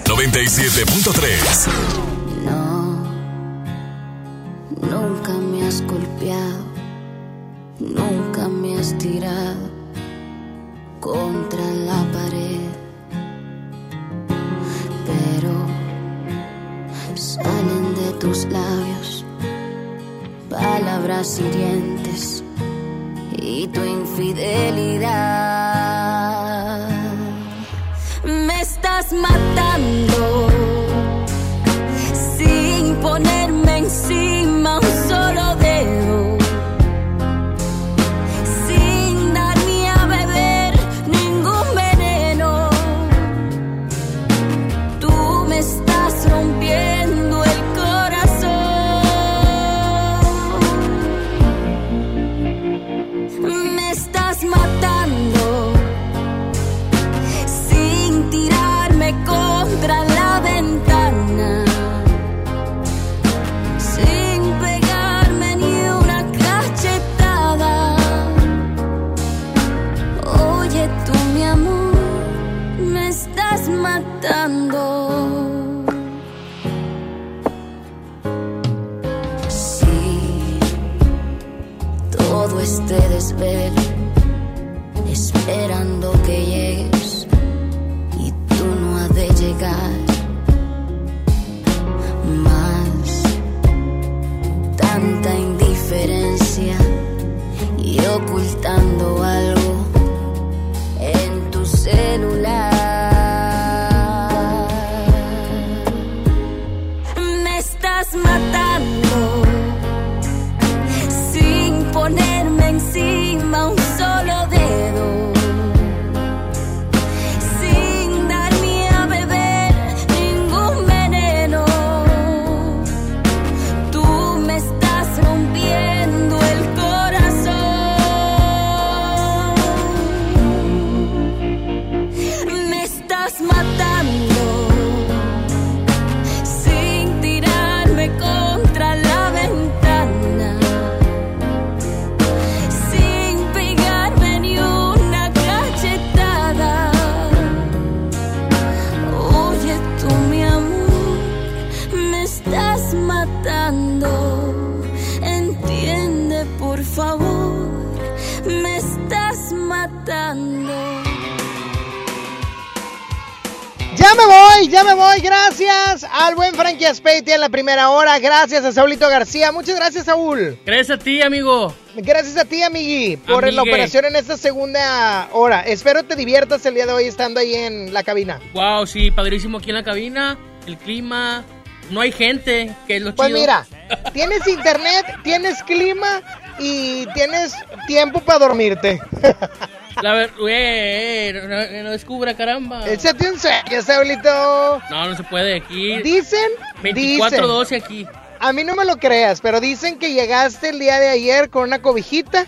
Speaker 10: 97.3.
Speaker 88: No, nunca me has golpeado, nunca me has tirado contra la pared, pero salen de
Speaker 52: tus labios, palabras hirientes y tu infidelidad. Estás matando sin ponerme matando.
Speaker 1: Ya me voy. Gracias al buen Frankie Aspeiti en la primera hora. Gracias a Saulito García. Muchas gracias, Saúl.
Speaker 82: Gracias a ti, amigo.
Speaker 1: Gracias a ti, amigui, por la operación en esta segunda hora. Espero te diviertas el día de hoy estando ahí en la cabina.
Speaker 82: Wow, sí, padrísimo aquí en la cabina. El clima. No hay gente, que es lo
Speaker 1: Pues
Speaker 82: chido.
Speaker 1: mira, tienes internet, tienes clima y tienes tiempo para dormirte.
Speaker 82: La ver, güey, no, no descubra, caramba.
Speaker 1: Échate un sello, Saulito.
Speaker 82: No, no se puede aquí.
Speaker 1: Dicen, dicen.
Speaker 82: 24-12 aquí.
Speaker 1: A mí no me lo creas, pero dicen que llegaste el día de ayer con una cobijita,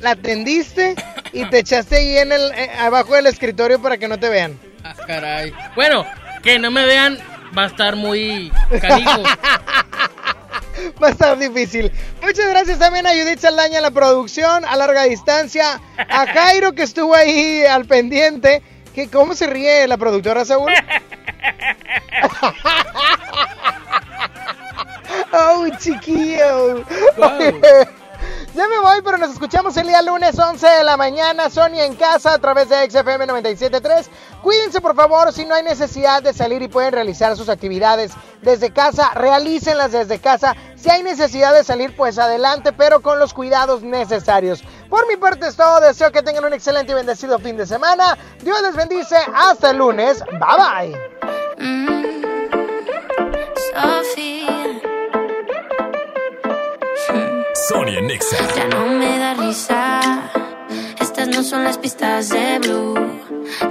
Speaker 1: la tendiste y te echaste ahí en el eh, abajo del escritorio para que no te vean.
Speaker 82: Ah, caray. Bueno, que no me vean va a estar muy canijo.
Speaker 1: Va a estar difícil. Muchas gracias también a Judith Saldaña en la producción, a larga distancia, a Jairo que estuvo ahí al pendiente. Que ¿Cómo se ríe la productora, Saúl? ¡Oh, chiquillo! Ya me voy, pero nos escuchamos el día lunes 11 de la mañana. Sony en casa a través de XFM 97.3. Cuídense, por favor, si no hay necesidad de salir y pueden realizar sus actividades desde casa, realícenlas desde casa. Si hay necesidad de salir, pues adelante, pero con los cuidados necesarios. Por mi parte es todo. Deseo que tengan un excelente y bendecido fin de semana. Dios les bendice. Hasta el lunes. Bye bye.
Speaker 52: Sofía. Ya no me da risa. Estas no son las pistas de Blue.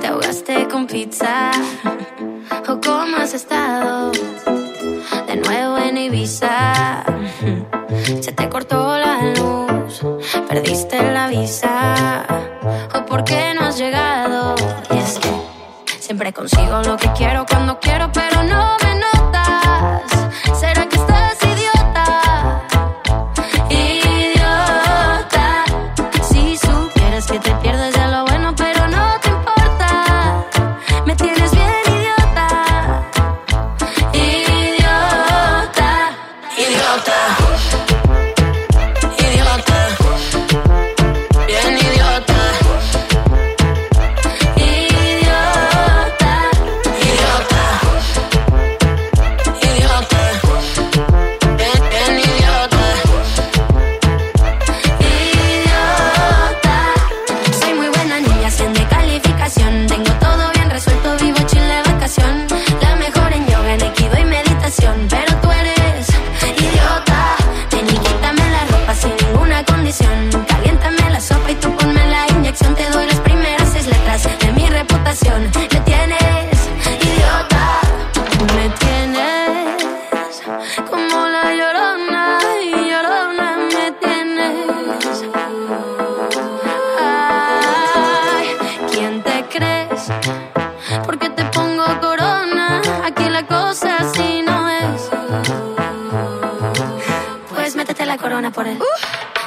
Speaker 52: Te ahogaste con pizza. ¿O cómo has estado? De nuevo en Ibiza. Se te cortó la luz. Perdiste la visa. ¿O por qué no has llegado? Y es que siempre consigo lo que quiero cuando quiero, pero no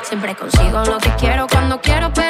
Speaker 89: Siempre consigo lo que quiero cuando quiero, pero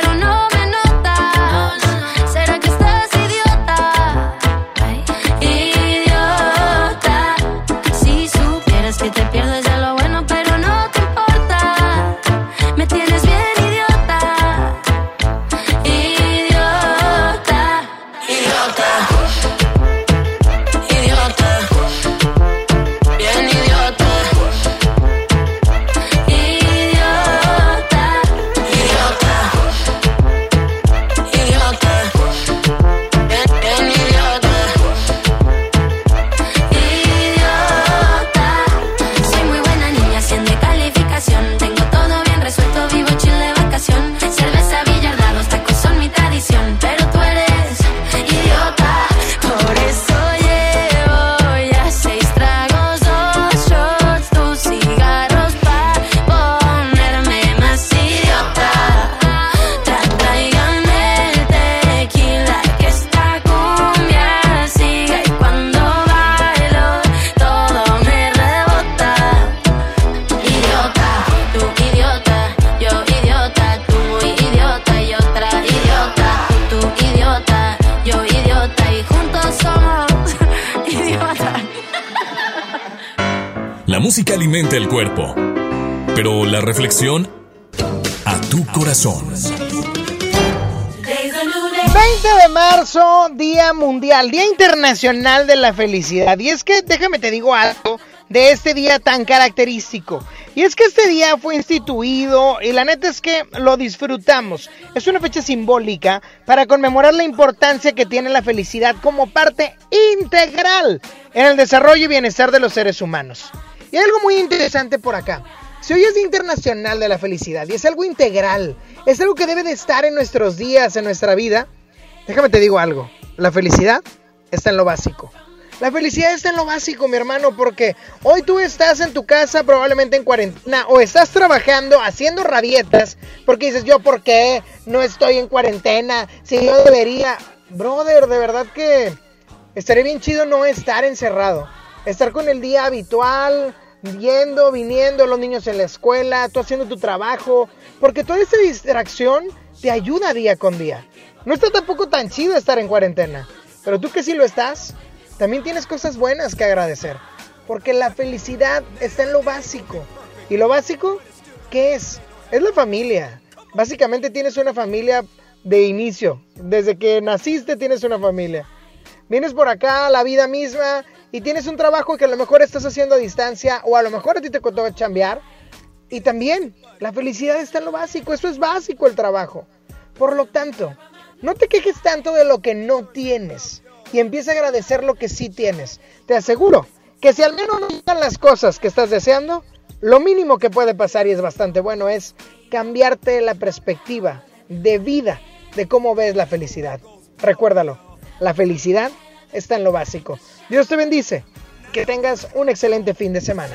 Speaker 1: Internacional de la Felicidad. Y es que, déjame te digo algo de este día tan característico. Y es que este día fue instituido y la neta es que lo disfrutamos. Es una fecha simbólica para conmemorar la importancia que tiene la felicidad como parte integral en el desarrollo y bienestar de los seres humanos. Y algo muy interesante por acá. Si hoy es Internacional de la Felicidad y es algo integral, es algo que debe de estar en nuestros días, en nuestra vida, déjame te digo algo, la felicidad está en lo básico. La felicidad está en lo básico, mi hermano, porque hoy tú estás en tu casa probablemente en cuarentena o estás trabajando haciendo rabietas porque dices, yo por qué no estoy en cuarentena, si yo debería, brother, de verdad que estaría bien chido no estar encerrado, estar con el día habitual, yendo, viniendo, los niños en la escuela, tú haciendo tu trabajo, porque toda esta distracción te ayuda día con día. No está tampoco tan chido estar en cuarentena, pero tú que sí lo estás, también tienes cosas buenas que agradecer, porque la felicidad está en lo básico. ¿Y lo básico qué es? Es la familia. Básicamente tienes una familia de inicio, desde que naciste tienes una familia. Vienes por acá, la vida misma, y tienes un trabajo que a lo mejor estás haciendo a distancia, o a lo mejor a ti te costó chambear. Y también, la felicidad está en lo básico, eso es básico el trabajo. Por lo tanto, no te quejes tanto de lo que no tienes y empieza a agradecer lo que sí tienes. Te aseguro que si al menos no están las cosas que estás deseando, lo mínimo que puede pasar y es bastante bueno es cambiarte la perspectiva de vida de cómo ves la felicidad. Recuérdalo, la felicidad está en lo básico. Dios te bendice. Que tengas un excelente fin de semana.